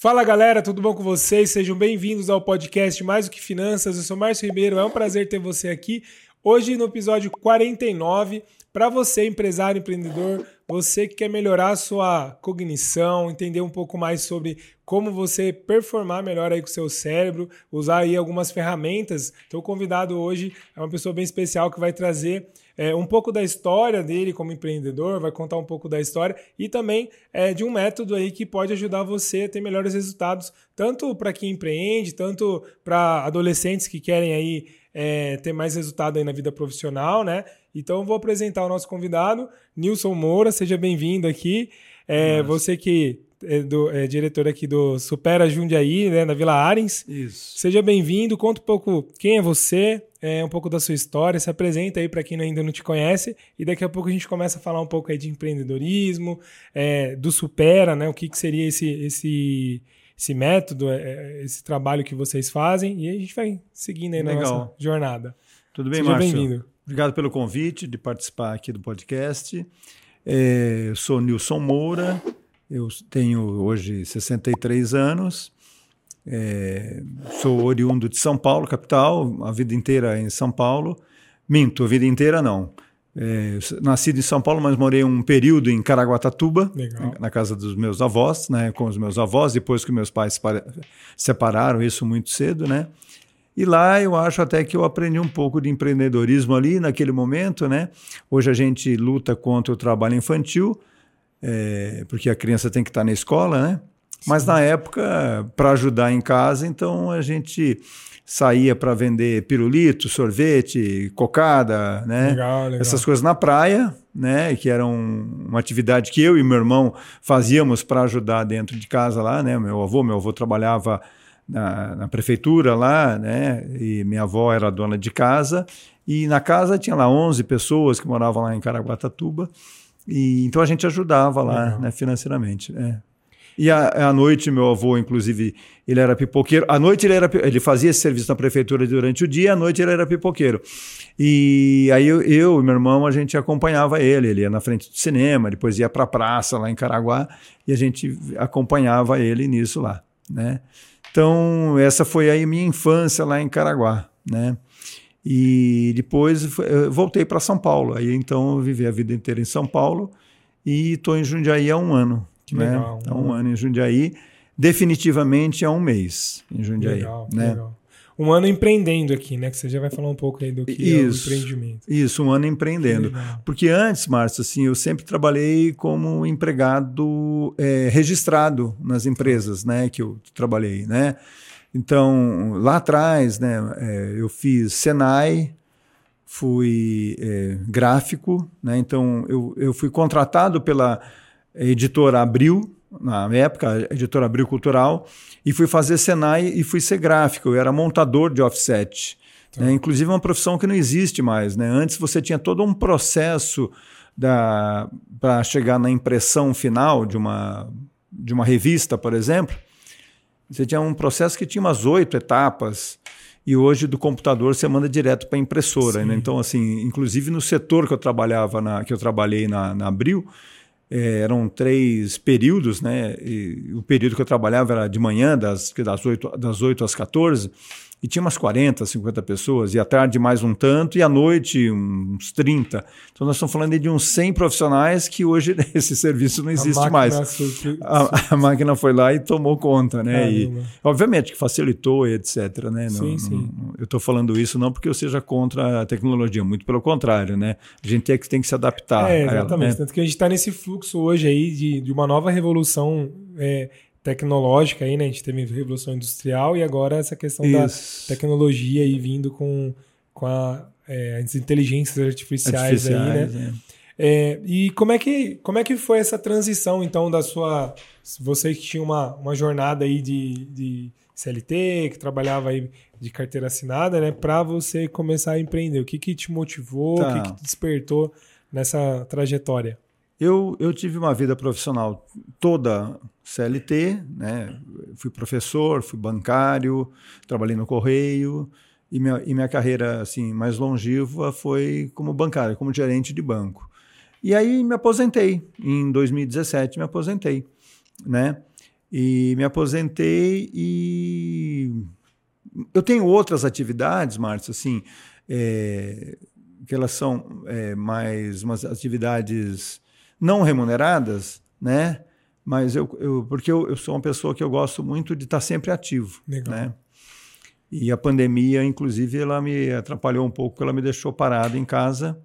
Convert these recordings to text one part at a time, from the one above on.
Fala galera, tudo bom com vocês? Sejam bem-vindos ao podcast Mais do que Finanças. Eu sou Márcio Ribeiro, é um prazer ter você aqui. Hoje no episódio 49, para você, empresário, empreendedor, você que quer melhorar a sua cognição, entender um pouco mais sobre como você performar melhor aí com o seu cérebro, usar aí algumas ferramentas. Então, o convidado hoje é uma pessoa bem especial que vai trazer é, um pouco da história dele como empreendedor, vai contar um pouco da história e também é, de um método aí que pode ajudar você a ter melhores resultados, tanto para quem empreende, tanto para adolescentes que querem aí é, ter mais resultado aí na vida profissional, né? Então vou apresentar o nosso convidado, Nilson Moura, seja bem-vindo aqui. É, você que é, do, é, diretor aqui do Supera Jundiaí, né, na Vila Arens. Isso. Seja bem-vindo, conta um pouco quem é você, é, um pouco da sua história, se apresenta aí para quem ainda não te conhece e daqui a pouco a gente começa a falar um pouco aí de empreendedorismo, é, do Supera, né, o que, que seria esse, esse, esse método, é, é, esse trabalho que vocês fazem e a gente vai seguindo aí na Legal. nossa jornada. Tudo bem, Seja Márcio? bem-vindo. Obrigado pelo convite de participar aqui do podcast. É, eu sou Nilson Moura, eu tenho hoje 63 anos, é, sou oriundo de São Paulo, capital, a vida inteira em São Paulo. Minto, a vida inteira não. É, nascido em São Paulo, mas morei um período em Caraguatatuba, Legal. na casa dos meus avós, né, com os meus avós, depois que meus pais separa- separaram, isso muito cedo, né? E lá eu acho até que eu aprendi um pouco de empreendedorismo ali naquele momento, né? Hoje a gente luta contra o trabalho infantil, é, porque a criança tem que estar na escola, né? Mas na época, para ajudar em casa, então a gente saía para vender pirulito, sorvete, cocada, né? Legal, legal. Essas coisas na praia, né? Que eram uma atividade que eu e meu irmão fazíamos para ajudar dentro de casa lá, né? Meu avô, meu avô trabalhava na, na prefeitura lá, né? E minha avó era dona de casa. E na casa tinha lá 11 pessoas que moravam lá em Caraguatatuba. E então a gente ajudava lá, Legal. né? Financeiramente. É. E à noite, meu avô, inclusive, ele era pipoqueiro. À noite ele era ele fazia esse serviço na prefeitura durante o dia, à noite ele era pipoqueiro. E aí eu, eu e meu irmão, a gente acompanhava ele. Ele ia na frente do cinema, depois ia para a praça lá em Caraguá, e a gente acompanhava ele nisso lá, né? Então, essa foi aí minha infância lá em Caraguá, né? E depois voltei para São Paulo. Aí então eu vivi a vida inteira em São Paulo e estou em Jundiaí há um ano. Que né? legal. Há um ano em Jundiaí. Definitivamente há um mês em Jundiaí. Legal, né? legal. Um ano empreendendo aqui, né? Que você já vai falar um pouco aí do que Isso. é o empreendimento. Isso, um ano empreendendo. Porque antes, Márcio, assim, eu sempre trabalhei como empregado é, registrado nas empresas, né, que eu trabalhei, né. Então, lá atrás, né, é, eu fiz Senai, fui é, gráfico, né, então eu, eu fui contratado pela editora Abril, na época, a editora Abril Cultural, e fui fazer Senai e fui ser gráfico, eu era montador de offset. né? Inclusive é uma profissão que não existe mais. Né? Antes você tinha todo um processo para chegar na impressão final de uma, de uma revista, por exemplo. Você tinha um processo que tinha umas oito etapas. E hoje do computador você manda direto para a impressora. né? Então, assim, inclusive no setor que eu trabalhava, na, que eu trabalhei na, na Abril, eh, eram três períodos, né? E o período que eu trabalhava era de manhã, das, das, 8, das 8 às 14, e tinha umas 40, 50 pessoas, e à tarde mais um tanto, e à noite uns 30. Então nós estamos falando de uns 100 profissionais que hoje esse serviço não existe A mais. su- A, a máquina foi lá e tomou conta, né? E, obviamente que facilitou e etc. Né? Não- Sim, sim. não- eu estou falando isso não porque eu seja contra a tecnologia, muito pelo contrário, né? A gente tem que, tem que se adaptar. É, a ela, exatamente. né? Tanto que a gente está nesse fluxo hoje aí de, de uma nova revolução é, tecnológica aí, né? A gente teve a revolução industrial e agora essa questão da Isso. tecnologia aí vindo com, com a, é, as inteligências artificiais, aí, né? Artificiais, é. É, e como é, que, como é que foi essa transição, então, da sua. Você que tinha uma, uma jornada aí de, de CLT, que trabalhava aí de carteira assinada, né? Para você começar a empreender. O que, que te motivou, Tá. o que, que te despertou nessa trajetória? Eu, eu tive uma vida profissional toda CLT, né? Fui professor, fui bancário, trabalhei no correio e minha, e minha carreira assim mais longeva foi como bancário, como gerente de banco. E aí me aposentei em 2017, me aposentei, né? E me aposentei e eu tenho outras atividades, Márcio, assim, é, que elas são é, mais umas atividades não remuneradas, né? Mas eu, eu porque eu, eu, sou uma pessoa que eu gosto muito de estar sempre ativo, Legal. né? E a pandemia, inclusive, ela me atrapalhou um pouco, ela me deixou parado em casa,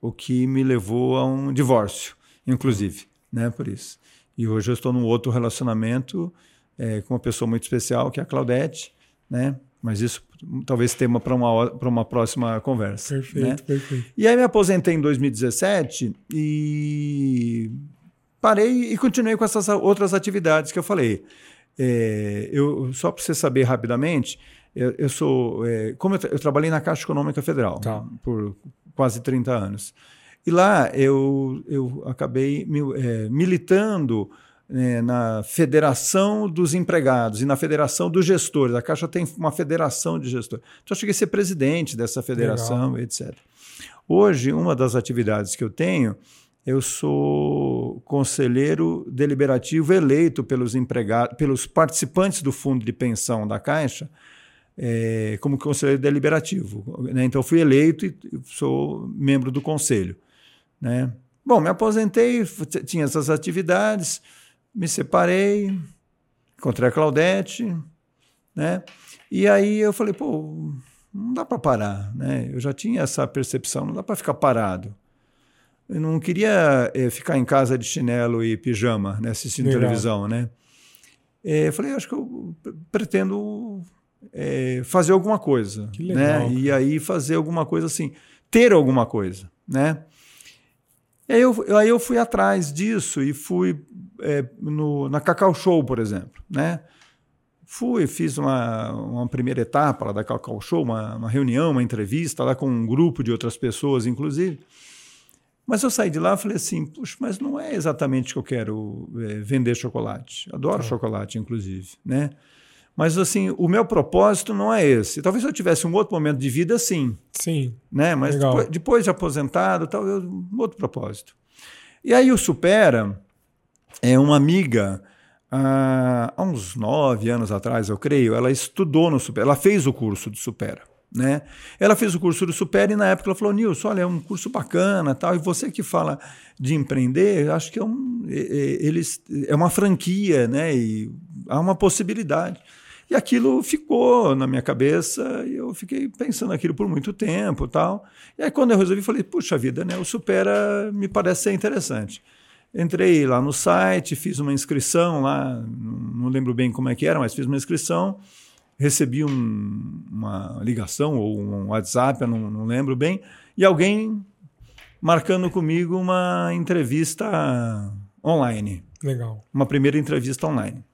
o que me levou a um divórcio, inclusive, né? Por isso. E hoje eu estou num outro relacionamento é, com uma pessoa muito especial, que é a Claudete, né? Mas isso talvez tema para uma, uma próxima conversa. Perfeito, né? perfeito. E aí me aposentei em 2017 e parei e continuei com essas outras atividades que eu falei. É, eu, só para você saber rapidamente, eu, eu sou. É, como eu, eu, trabalhei na Caixa Econômica Federal tá. por quase 30 anos. E lá eu, eu acabei é, militando é, na Federação dos Empregados e na Federação dos Gestores. A Caixa tem uma federação de gestores. Então, eu cheguei a ser presidente dessa federação, Legal. etc. Hoje, uma das atividades que eu tenho, eu sou conselheiro deliberativo eleito pelos empregados, pelos participantes do fundo de pensão da Caixa, é, como conselheiro deliberativo. Né? Então, fui eleito e sou membro do conselho. Né? Bom, me aposentei, tinha essas atividades me separei, encontrei a Claudete, né? E aí eu falei, pô, não dá para parar, né? Eu já tinha essa percepção, não dá para ficar parado. Eu não queria é, ficar em casa de chinelo e pijama, né, assistindo Legal. televisão, né? É, eu falei, acho que eu pretendo é, fazer alguma coisa, que legal, né? E aí fazer alguma coisa assim, ter alguma coisa, né? E aí eu, aí eu fui atrás disso e fui é, no, na Cacau Show, por exemplo, né? Fui, fiz uma, uma primeira etapa lá da Cacau Show, uma, uma reunião, uma entrevista lá com um grupo de outras pessoas, inclusive. Mas eu saí de lá e falei assim, puxa, mas não é exatamente que eu quero é, vender chocolate. Adoro tá. chocolate, inclusive, né? Mas assim, o meu propósito não é esse. Talvez se eu tivesse um outro momento de vida, sim. Sim. Né? Mas depois, depois, de aposentado, talvez um outro propósito. E aí o Supera é uma amiga há uns nove anos atrás, eu creio, ela estudou no Supera, ela fez o curso do Supera. Né? Ela fez o curso do Supera e na época ela falou, Nilson, olha, é um curso bacana tal, e você que fala de empreender, acho que é, um, eles, é uma franquia, né? E há uma possibilidade. E aquilo ficou na minha cabeça e eu fiquei pensando aquilo por muito tempo tal. E aí quando eu resolvi, falei, puxa vida, né? O Supera me parece ser interessante. Entrei lá no site, fiz uma inscrição lá, não lembro bem como é que era, mas fiz uma inscrição, recebi um, uma ligação ou um WhatsApp, eu não, não lembro bem, e alguém marcando comigo uma entrevista online. Legal. Uma primeira entrevista online.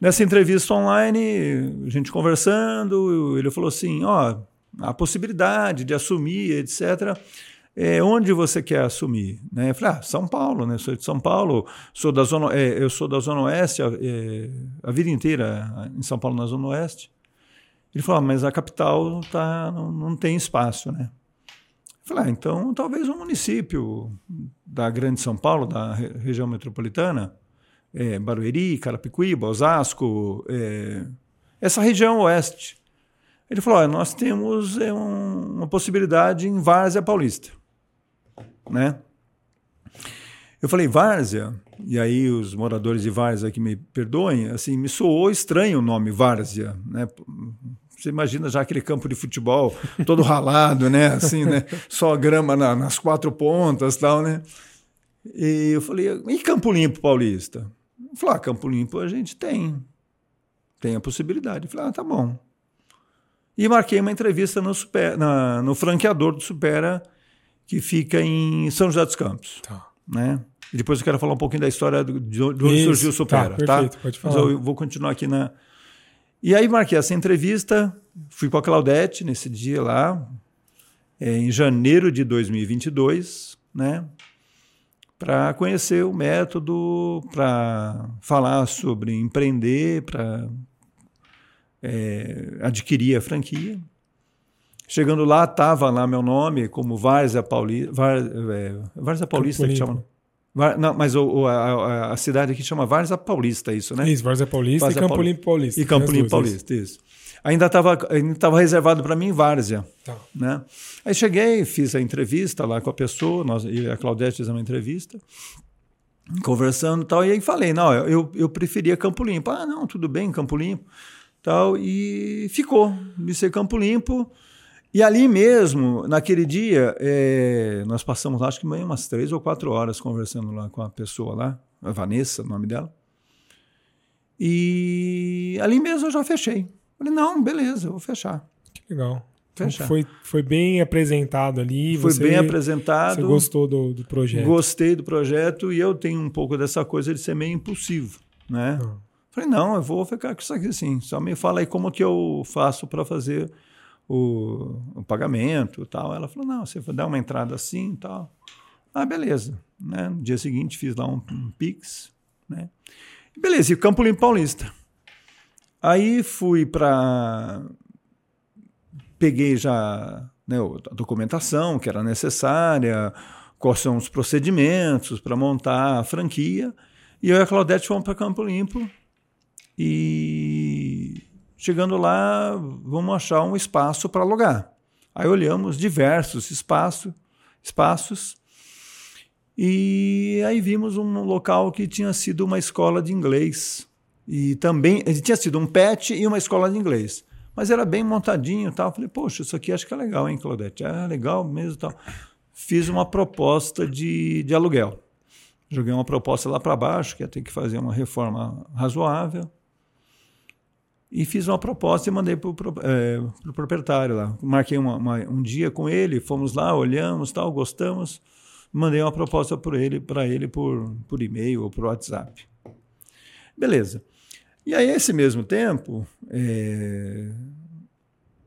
Nessa entrevista online, a gente conversando, ele falou assim: ó, a possibilidade de assumir, etc. É, onde você quer assumir? Né? Eu falei, ah, São Paulo, né? Sou de São Paulo, sou da zona, é, eu sou da Zona Oeste, é, a vida inteira em São Paulo, na Zona Oeste. Ele falou, ah, mas a capital tá, não, não tem espaço, né? Eu falei, ah, então talvez um município da Grande São Paulo, da região metropolitana, é, Barueri, Carapicuíba, Osasco, é, essa região oeste. Ele falou: olha, nós temos é, um, uma possibilidade em Várzea Paulista. Né? Eu falei, Várzea, e aí os moradores de Várzea que me perdoem, assim, me soou estranho o nome Várzea, né? Você imagina já aquele campo de futebol todo ralado, né? Assim, né? Só grama na, nas quatro pontas tal, né? E eu falei, e Campo Limpo Paulista? Falei, ah, Campo Limpo a gente tem. Tem a possibilidade. Falei, ah, tá bom. E marquei uma entrevista no, super, na, no franqueador do Supera, que fica em São José dos Campos. Tá. Né? E depois eu quero falar um pouquinho da história de, de onde Isso, surgiu o Supera. Tá, perfeito, tá? pode falar. Mas eu vou continuar aqui na. E aí marquei essa entrevista, fui com a Claudete nesse dia lá, é, em janeiro de 2022, né? para conhecer o método, para falar sobre empreender, para é, adquirir a franquia. Chegando lá, estava lá meu nome como Várzea Paulista. É, Várzea Paulista que chama. Não, mas o, a, a, cidade aqui chama Várzea Paulista, isso, né? Isso, Várzea Paulista Várzea e Campo Limpo Paulista. E Campo Limpo Paulista, isso. Ainda estava ainda tava reservado para mim Várzea. Tá. Né? Aí cheguei, fiz a entrevista lá com a pessoa, nós, e a Claudete fez uma entrevista, conversando e tal, e aí falei, não, eu, eu preferia Campo Limpo. Ah, não, tudo bem, Campo Limpo. Tal, e ficou de ser Campo Limpo. E ali mesmo, naquele dia, é, nós passamos, acho que umas três ou quatro horas conversando lá com a pessoa lá, a Vanessa, o nome dela. E ali mesmo eu já fechei. Falei, não, beleza, eu vou fechar. Que legal. Então. Foi, foi bem apresentado ali. Foi você, bem apresentado. Você gostou do, do projeto? Gostei do projeto e eu tenho um pouco dessa coisa de ser meio impulsivo, né? Ah. Falei, não, eu vou ficar com isso aqui assim. Só me fala aí como que eu faço para fazer o, o pagamento tal. Ela falou, não, você vai dar uma entrada assim tal. Ah, beleza. Né? No dia seguinte fiz lá um, um Pix. Né? Beleza, e Campo Limpo Paulista. Aí fui para... Peguei já né, a documentação que era necessária, quais são os procedimentos para montar a franquia. E eu e a Claudete fomos para Campo Limpo e Chegando lá, vamos achar um espaço para alugar. Aí olhamos diversos espaço, espaços e aí vimos um local que tinha sido uma escola de inglês. E também tinha sido um pet e uma escola de inglês. Mas era bem montadinho tal. Falei, poxa, isso aqui acho que é legal, hein, Claudete? É legal mesmo tal. Fiz uma proposta de, de aluguel. Joguei uma proposta lá para baixo, que ia ter que fazer uma reforma razoável. E fiz uma proposta e mandei para o é, pro proprietário lá. Marquei uma, uma, um dia com ele, fomos lá, olhamos, tal, gostamos. Mandei uma proposta para ele, para ele por, por e-mail ou por WhatsApp. Beleza. E aí, esse mesmo tempo, é,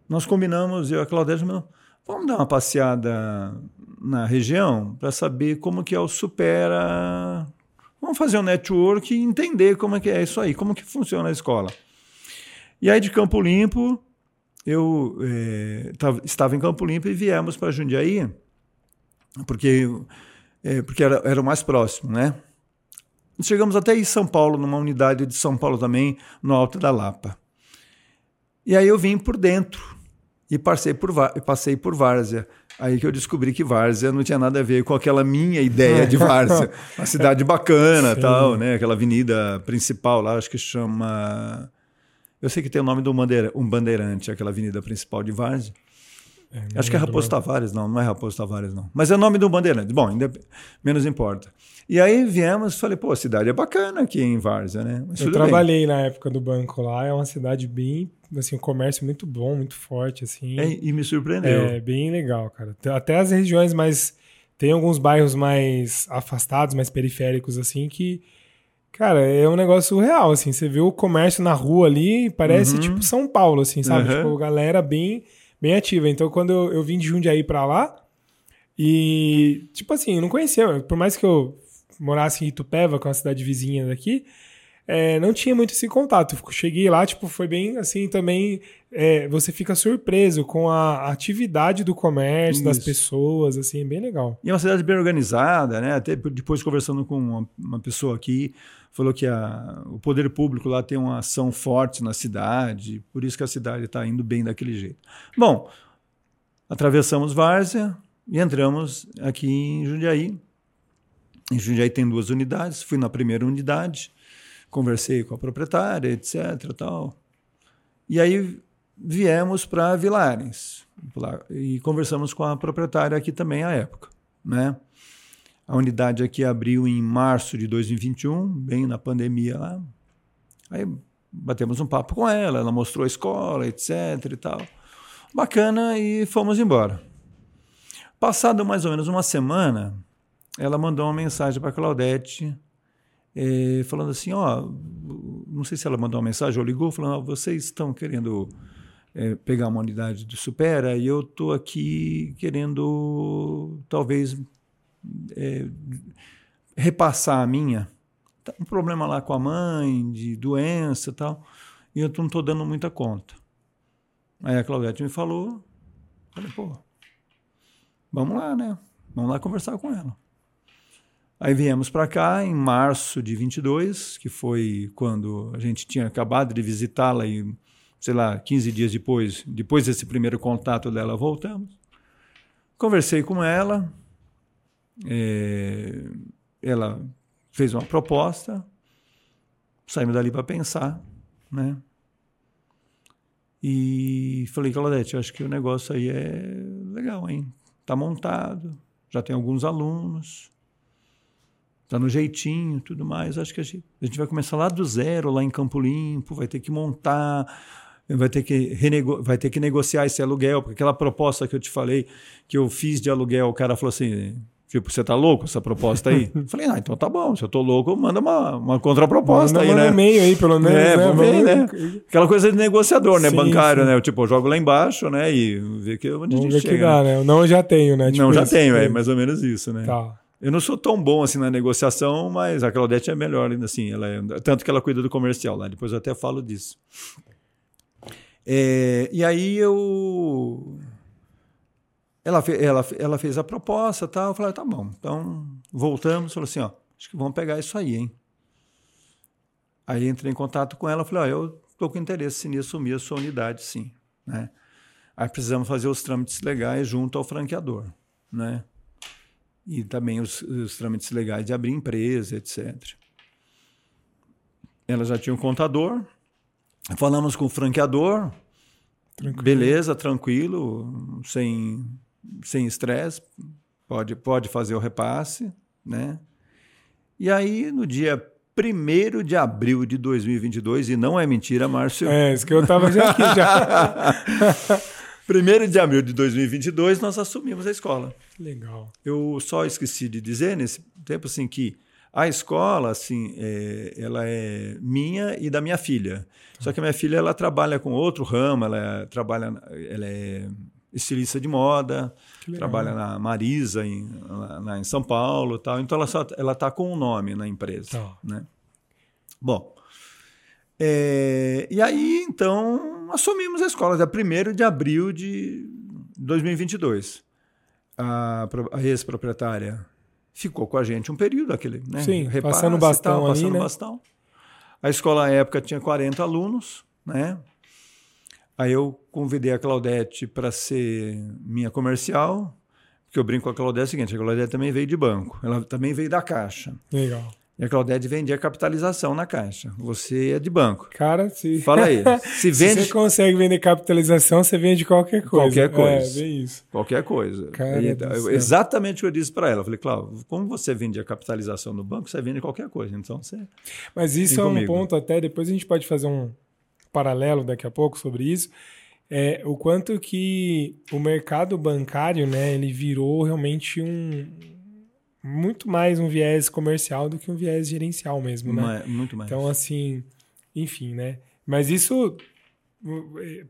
nós combinamos, eu e a Claudete, vamos dar uma passeada na região para saber como que é o Supera. Vamos fazer um network e entender como é que é isso aí, como que funciona a escola. E aí de Campo Limpo, eu é, tava, estava em Campo Limpo e viemos para Jundiaí, porque, é, porque era, era o mais próximo, né? Chegamos até em São Paulo, numa unidade de São Paulo também, no Alto da Lapa. E aí eu vim por dentro e passei por, passei por Várzea. Aí que eu descobri que Várzea não tinha nada a ver com aquela minha ideia de Várzea. Uma cidade bacana, Sim. tal, né? Aquela avenida principal lá, acho que chama eu sei que tem o nome do bandeira, um bandeirante, aquela avenida principal de Várzea. É, Acho que é Raposo Tavares, não, não é Raposo Tavares, não. Mas é o nome do bandeirante. Bom, ainda, menos importa. E aí viemos, falei, pô, a cidade é bacana aqui em Várzea, né? Mas eu trabalhei bem. na época do banco lá, é uma cidade bem, assim, um comércio muito bom, muito forte, assim. É, e me surpreendeu. É, bem legal, cara. Até as regiões mais... Tem alguns bairros mais afastados, mais periféricos, assim, que Cara, é um negócio real, assim. Você vê o comércio na rua ali, parece uhum. tipo São Paulo, assim, sabe? Uhum. Tipo, galera bem, bem ativa. Então, quando eu, eu vim de Jundiaí pra lá, e, tipo assim, eu não conhecia, por mais que eu morasse em Itupeva, com é a cidade vizinha daqui, é, não tinha muito esse contato. Cheguei lá, tipo, foi bem assim também. É, você fica surpreso com a atividade do comércio, Isso. das pessoas, assim, é bem legal. E é uma cidade bem organizada, né? Até depois conversando com uma, uma pessoa aqui, falou que a, o poder público lá tem uma ação forte na cidade, por isso que a cidade está indo bem daquele jeito. Bom, atravessamos Várzea e entramos aqui em Jundiaí. Em Jundiaí tem duas unidades, fui na primeira unidade conversei com a proprietária, etc. Tal. E aí viemos para Vilares e conversamos com a proprietária aqui também à época, né? A unidade aqui abriu em março de 2021, bem na pandemia lá. Aí batemos um papo com ela, ela mostrou a escola, etc e tal. Bacana e fomos embora. Passado mais ou menos uma semana, ela mandou uma mensagem para Claudete é, falando assim, ó, não sei se ela mandou uma mensagem ou ligou, falando, ó, vocês estão querendo é, pegar uma unidade do Supera e eu estou aqui querendo talvez é, repassar a minha. Tá um problema lá com a mãe, de doença e tal, e eu não estou dando muita conta. Aí a Claudete me falou, falei, pô, vamos lá, né? Vamos lá conversar com ela. Aí viemos para cá em março de 22, que foi quando a gente tinha acabado de visitá-la e, sei lá, 15 dias depois, depois desse primeiro contato dela, voltamos. Conversei com ela, é, ela fez uma proposta, saímos dali para pensar, né? E falei, Claudete, acho que o negócio aí é legal, hein? Tá montado, já tem alguns alunos, tá no jeitinho, tudo mais. Acho que a gente, a gente vai começar lá do zero, lá em Campo Limpo, vai ter que montar, vai ter que, renego, vai ter que negociar esse aluguel, porque aquela proposta que eu te falei, que eu fiz de aluguel, o cara falou assim, Tipo, você tá louco essa proposta aí? Falei, ah, então tá bom, se eu tô louco, manda uma, uma contraproposta aí, né? meio aí, pelo menos. É, né? vamos ver, né? Aquela coisa de negociador, né? Sim, Bancário, sim. né? Eu, tipo, eu jogo lá embaixo, né? E ver que onde a Vamos gente ver que chega. dá, né? né? Não, eu já tenho, né? Tipo Não, já isso. tenho, é mais ou menos isso, né? Tá. Eu não sou tão bom assim na negociação, mas a Claudete é melhor ainda assim. Ela é, tanto que ela cuida do comercial lá, depois eu até falo disso. É, e aí eu. Ela, ela, ela fez a proposta tal. Eu falei, tá bom. Então voltamos. Falou assim: ó, acho que vamos pegar isso aí, hein? Aí entrei em contato com ela. Falei: ó, eu estou com interesse em assumir a sua unidade, sim. Né? Aí precisamos fazer os trâmites legais junto ao franqueador, né? E também os, os trâmites legais de abrir empresa, etc. Ela já tinha um contador. Falamos com o franqueador. Tranquilo. Beleza, tranquilo, sem sem estresse, pode, pode fazer o repasse, né? E aí, no dia 1 de abril de 2022, e não é mentira, Márcio, É, isso que eu tava já aqui já. 1 de abril de 2022, nós assumimos a escola. Legal. Eu só esqueci de dizer nesse tempo assim que a escola assim é, ela é minha e da minha filha. Só que a minha filha ela trabalha com outro ramo, ela trabalha ela é estilista de moda, trabalha na Marisa em, em São Paulo, e tal. Então ela só ela tá com um nome na empresa, Tá. né? Bom, é, e aí então assumimos a escola, dia 1 de abril de 2022 a, a ex-proprietária ficou com a gente um período, aquele, né? Sim, repasse passando bastão tal, ali, passando né? bastão. A escola à época tinha 40 alunos, né? Aí eu convidei a Claudete para ser minha comercial, porque eu brinco com a Claudete é o seguinte, a Claudete também veio de banco, ela também veio da Caixa. Legal. E a Claudete vendia capitalização na Caixa. Você é de banco. Cara, se, Fala aí, se se vende você consegue vender capitalização, você vende qualquer coisa. Qualquer coisa. É, bem isso. Qualquer coisa. Cara E, eu- céu. exatamente o que eu disse para ela. Eu falei, Cláudio, como você vende a capitalização no banco, você vende qualquer coisa. Então você. Mas isso é um comigo. ponto até, depois a gente pode fazer um paralelo daqui a pouco sobre isso. É, o quanto que o mercado bancário, né, ele virou realmente um muito mais um viés comercial do que um viés gerencial mesmo, né? Muito mais. Então, assim, enfim, né? Mas isso,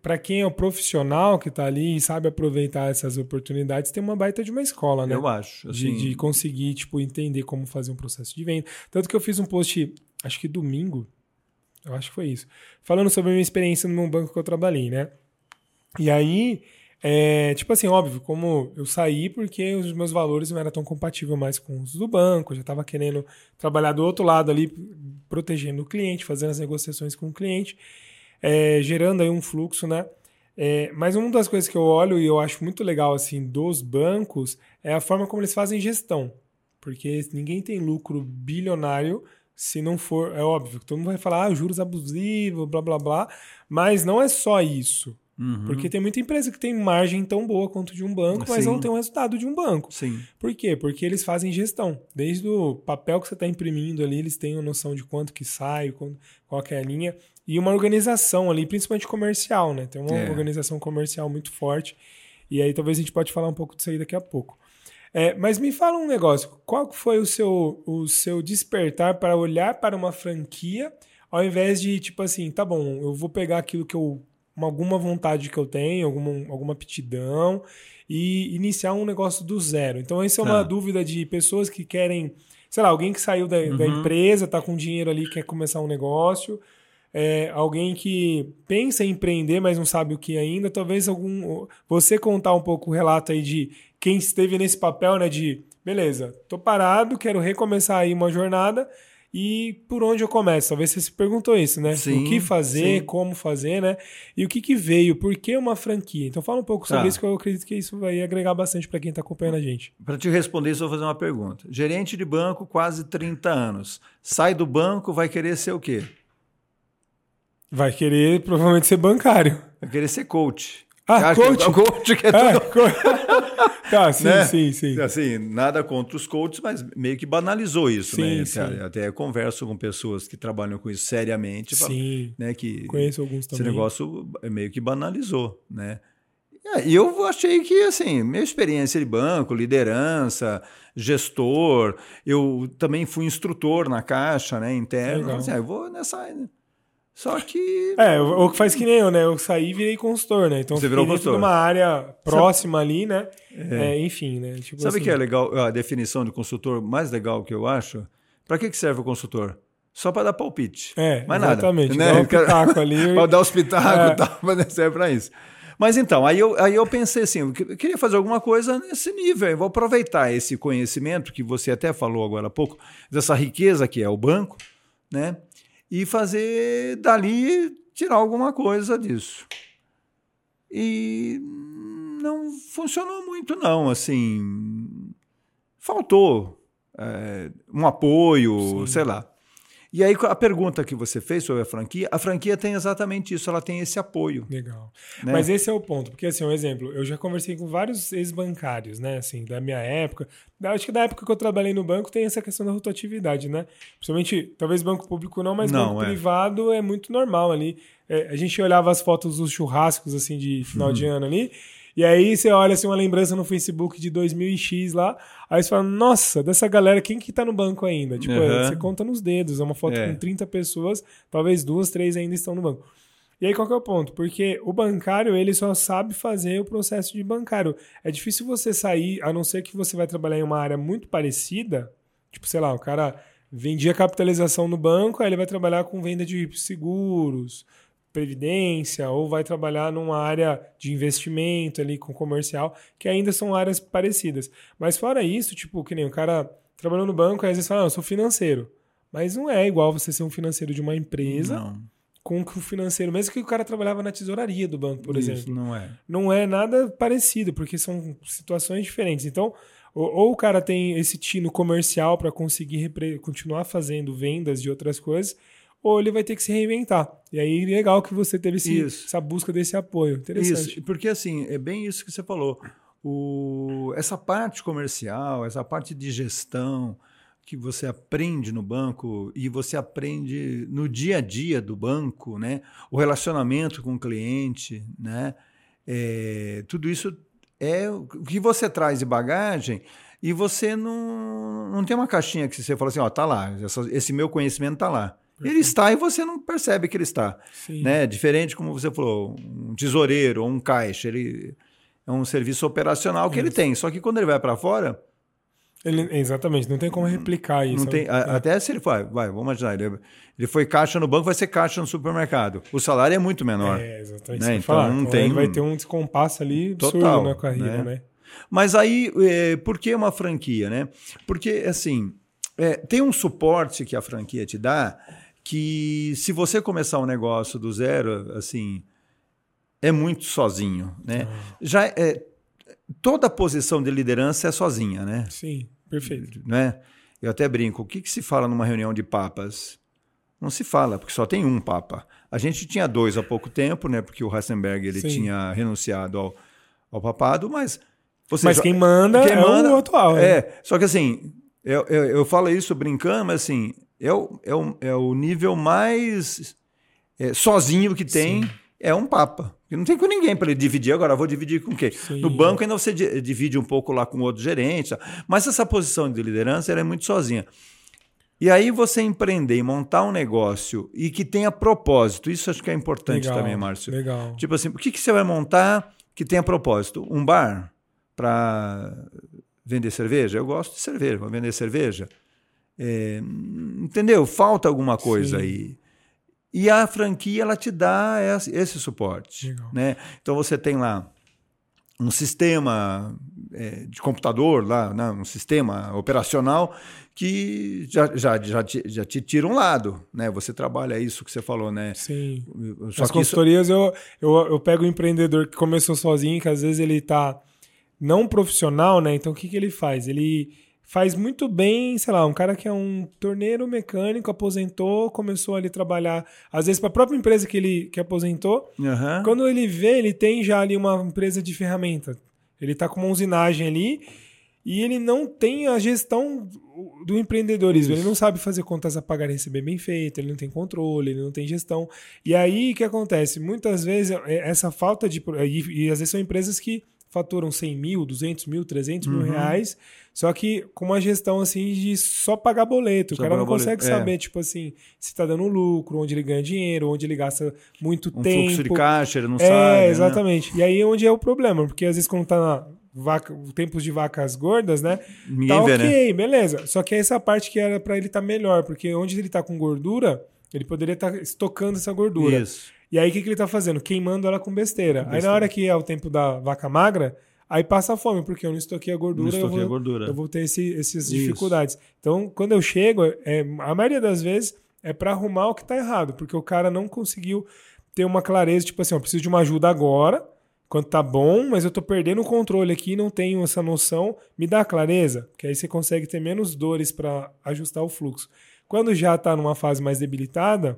para quem é o profissional que está ali e sabe aproveitar essas oportunidades, tem uma baita de uma escola, né? eu acho. de, Assim, de conseguir, tipo, entender como fazer um processo de venda. Tanto que eu fiz um post, acho que domingo, eu acho que foi isso, falando sobre a minha experiência no banco que eu trabalhei, né? E aí, é, tipo assim, óbvio, como eu saí porque os meus valores não eram tão compatíveis mais com os do banco, eu já estava querendo trabalhar do outro lado ali, protegendo o cliente, fazendo as negociações com o cliente, é, gerando aí um fluxo, né? É, mas uma das coisas que eu olho e eu acho muito legal assim dos bancos é a forma como eles fazem gestão. Porque ninguém tem lucro bilionário se não for. É óbvio todo mundo vai falar ah, juros abusivos, blá blá blá. Mas não é só isso. Uhum, Porque tem muita empresa que tem margem tão boa quanto de um banco, mas Sim. não tem o resultado de um banco. Sim. Por quê? Porque eles fazem gestão. Desde o papel que você está imprimindo ali, eles têm a noção de quanto que sai, qual que é a linha. E uma organização ali, principalmente comercial, né? Tem uma É. organização comercial muito forte. E aí talvez a gente pode falar um pouco disso aí daqui a pouco. É, mas me fala um negócio. Qual foi o seu, o seu despertar para olhar para uma franquia ao invés de, tipo assim, tá bom, eu vou pegar aquilo que eu... uma- alguma vontade que eu tenho, alguma, alguma aptidão e iniciar um negócio do zero. Então, essa é uma Tá. dúvida de pessoas que querem, sei lá, alguém que saiu da, da Uhum. empresa, tá com dinheiro ali, quer começar um negócio, é, alguém que pensa em empreender, mas não sabe o que ainda. Talvez algum. Você contar um pouco o relato aí de quem esteve nesse papel, né? De beleza, tô parado, quero recomeçar aí uma jornada e por onde eu começo? Talvez você se perguntou isso, né? Sim, o que fazer, sim. como fazer, né? E o que, que veio, por que uma franquia? Então fala um pouco sobre Tá. isso que eu acredito que isso vai agregar bastante para quem está acompanhando a gente. Para te responder isso, eu vou fazer uma pergunta. Gerente de banco, quase 30 anos. Sai do banco, vai querer ser o quê? Vai querer provavelmente ser bancário. Vai querer ser coach. Ah, coach? Que, coach que é É, tudo. co- tá, sim, né? sim, sim. Assim, nada contra os coaches, mas meio que banalizou isso, Sim, né? sim. Até, converso com pessoas que trabalham com isso seriamente, Sim, né? Que conheço alguns esse também. negócio meio que banalizou, né? E eu achei que, assim, minha experiência de banco, liderança, gestor, eu também fui instrutor na caixa, né, interno. Assim, ah, eu vou nessa. Só que É, o que faz que nem eu, né? Eu saí e virei consultor, né? Então Você virou consultor. uma área próxima ali, né? É, enfim, né? Tipo sabe o assim, que é legal, a definição de consultor mais legal que eu acho? Para que, que serve o consultor? Só para dar palpite. É, Mais nada, exatamente. né? Dá um pitaco ali. para dar os pitacos É. e tal, mas serve para isso. Mas então, aí eu, aí eu pensei assim, eu queria fazer alguma coisa nesse nível, eu vou aproveitar esse conhecimento que você até falou agora há pouco, dessa riqueza que é o banco, né? E fazer dali, tirar alguma coisa disso. E não funcionou muito não, assim, faltou é, um apoio, Sim. sei lá. E aí a pergunta que você fez sobre a franquia, a franquia tem exatamente isso, ela tem esse apoio. Legal. Né? Mas esse é o ponto, porque assim, um exemplo, eu já conversei com vários ex-bancários, né, assim, da minha época, da- acho que da época que eu trabalhei no banco tem essa questão da rotatividade, né, principalmente, talvez banco público não, mas Não, banco é. privado é muito normal ali, É, a gente olhava as fotos dos churrascos, assim, de final Uhum. de ano ali, e aí você olha, assim, uma lembrança no Facebook de 2000 e X lá, aí você fala, nossa, dessa galera, quem que tá no banco ainda? Tipo, Uhum. você conta nos dedos, é uma foto É. com 30 pessoas, talvez duas, três ainda estão no banco. E aí qual que é o ponto? Porque o bancário, ele só sabe fazer o processo de bancário. É difícil você sair, a não ser que você vai trabalhar em uma área muito parecida, tipo, sei lá, o cara vendia capitalização no banco, aí ele vai trabalhar com venda de seguros, previdência, ou vai trabalhar numa área de investimento ali com comercial, que ainda são áreas parecidas. Mas fora isso, tipo, que nem o cara trabalhou no banco, aí às vezes fala, não, eu sou financeiro. Mas não é igual você ser um financeiro de uma empresa Não, com que o financeiro, mesmo que o cara trabalhava na tesouraria do banco, por isso exemplo. não é. Não é nada parecido, porque são situações diferentes. Então, ou, ou o cara tem esse tino comercial para conseguir continuar fazendo vendas de outras coisas, ou ele vai ter que se reinventar. E aí, legal que você teve esse- essa busca desse apoio. Interessante. Isso, porque assim, é bem isso que você falou. O, essa parte comercial, essa parte de gestão que você aprende no banco e você aprende no dia a dia do banco, né? O relacionamento com o cliente, né? É, tudo isso é o que você traz de bagagem e você não, não tem uma caixinha que você fala assim, ó, tá lá, essa- esse meu conhecimento tá lá. Ele está e você não percebe que ele está Sim. né? Diferente, como você falou, um tesoureiro ou um caixa, ele é um serviço operacional que ele tem. Só que quando ele vai para fora, Ele- exatamente, não tem como replicar isso. não tem. a- Até se ele vai, vai, vamos imaginar, ele, ele foi caixa no banco, vai ser caixa no supermercado. O salário é muito menor. É, exatamente. Né? Então, falar. não Então, tem ele vai ter um descompasso ali absurdo Total, na carreira, né? né? Mas aí, é, por que uma franquia, né? Porque, assim, é, tem um suporte que a franquia te dá que se você começar um negócio do zero, assim, é muito sozinho, né? Já é, toda posição de liderança é sozinha, né? Sim, perfeito. né? Eu até brinco, o que, que se fala numa reunião de papas? Não se fala, porque só tem um papa. A gente tinha dois há pouco tempo, né? Porque o Hassenberg ele Sim. tinha renunciado ao, ao papado, mas... Mas quem manda quem é manda- o atual. né? É, só que assim, eu, eu, eu falo isso brincando, mas assim, é o, é o, é o nível mais é, sozinho que tem, Sim. é um papa. Não tem com ninguém para ele dividir. Agora, vou dividir com quem? Sim. No banco ainda você di- divide um pouco lá com outro gerente, mas essa posição de liderança ela é muito sozinha. E aí você empreender e montar um negócio e que tenha propósito, isso acho que é importante Legal, também, Márcio. Legal. Tipo assim, o que, que você vai montar que tenha propósito? Um bar para vender cerveja? Eu gosto de cerveja, vou vender cerveja. É, entendeu? Falta alguma coisa Sim. aí. E a franquia ela te dá esse, suporte. Legal. Né? Então você tem lá um sistema é, de computador lá, né, um sistema operacional que já, já, já, te, já te tira um lado, né? Você trabalha isso que você falou, né? Sim. Só As consultorias isso... eu, eu, eu pego o um empreendedor que começou sozinho, que às vezes ele tá não profissional, né? Então o que, que ele faz? Ele faz muito bem, sei lá, um cara que é um torneiro mecânico, aposentou, começou ali a trabalhar, às vezes para a própria empresa que ele que aposentou. Uhum. Quando ele vê, ele tem já ali uma empresa de ferramenta. Ele está com uma usinagem ali e ele não tem a gestão do empreendedorismo. Isso. Ele não sabe fazer contas a pagar e receber bem feito, ele não tem controle, ele não tem gestão. E aí o que acontece? Muitas vezes é, essa falta de. E, e às vezes são empresas que faturam 100 mil, 200 mil, 300 mil uhum. reais, só que com uma gestão assim de só pagar boleto. Só o cara não consegue boleto. saber, é. tipo assim, se tá dando lucro, onde ele ganha dinheiro, onde ele gasta muito um tempo. fluxo de caixa, ele não é, sabe. É, exatamente. Né? E aí é onde é o problema, porque às vezes quando tá na vaca, tempos de vacas gordas, né? Ninguém tá vê, ok, né? beleza. Só que é essa parte que era para ele tá melhor, porque onde ele tá com gordura, ele poderia estar tá estocando essa gordura. Isso. E aí o que, que ele tá fazendo? Queimando ela com besteira. Besteira. Aí na hora que é o tempo da vaca magra, Aí passa fome, porque eu não estoquei a gordura, não estoquei eu, vou, a gordura. eu vou ter esse, essas dificuldades. Então, quando eu chego, é, a maioria das vezes é para arrumar o que está errado, porque o cara não conseguiu ter uma clareza, tipo assim, eu preciso de uma ajuda agora, quando tá bom, mas eu tô perdendo o controle aqui, não tenho essa noção, me dá clareza, que aí você consegue ter menos dores para ajustar o fluxo. Quando já está numa fase mais debilitada,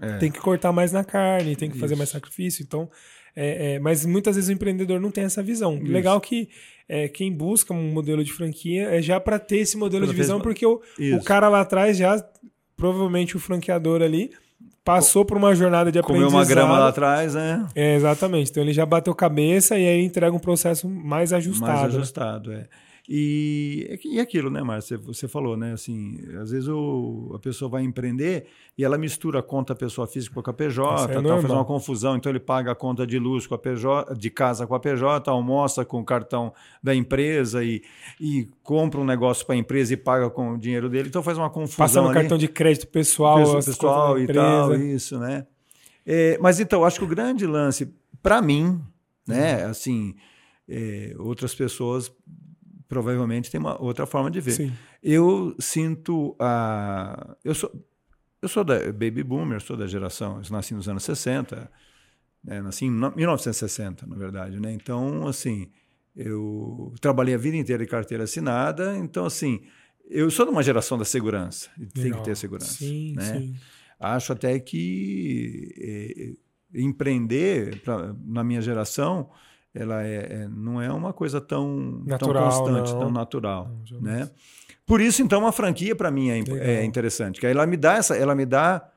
é. tem que cortar mais na carne, tem que Isso. fazer mais sacrifício. Então, é, é, mas muitas vezes o empreendedor não tem essa visão. Isso. Legal que é, quem busca um modelo de franquia é já para ter esse modelo pra de visão, porque o, o cara lá atrás já, provavelmente o franqueador ali, passou por uma jornada de aprendizado. Comeu uma grama lá atrás, né? É, exatamente. Então ele já bateu cabeça e aí entrega um processo mais ajustado. Mais ajustado, é. E, e aquilo, né, Márcia? Você falou, né? Assim, às vezes o, a pessoa vai empreender e ela mistura a conta pessoa física com a PJ, é tá, faz uma confusão, então ele paga a conta de luz com a PJ, de casa com a PJ, almoça com o cartão da empresa e, e compra um negócio para a empresa e paga com o dinheiro dele, então faz uma confusão. Passa no ali, cartão de crédito pessoal, pessoal, pessoal e tal, isso, né? É, mas então, acho que o grande lance, para mim, né, assim, é, outras pessoas provavelmente tem uma outra forma de ver. Sim. Eu sinto a. Eu sou, eu sou da baby boomer, sou da geração. Eu nasci nos anos 60, né, nasci em 1960, na verdade. Né? Então, assim, eu trabalhei a vida inteira de carteira assinada. Então, assim, eu sou de uma geração da segurança. Tem que ter segurança. Sim, né? sim. Acho até que é, empreender, pra, na minha geração, ela é, é, não é uma coisa tão, natural, tão constante, não. tão natural, não, né? Por isso, então, a franquia para mim é, é, interessante, que ela me dá essa, ela me dá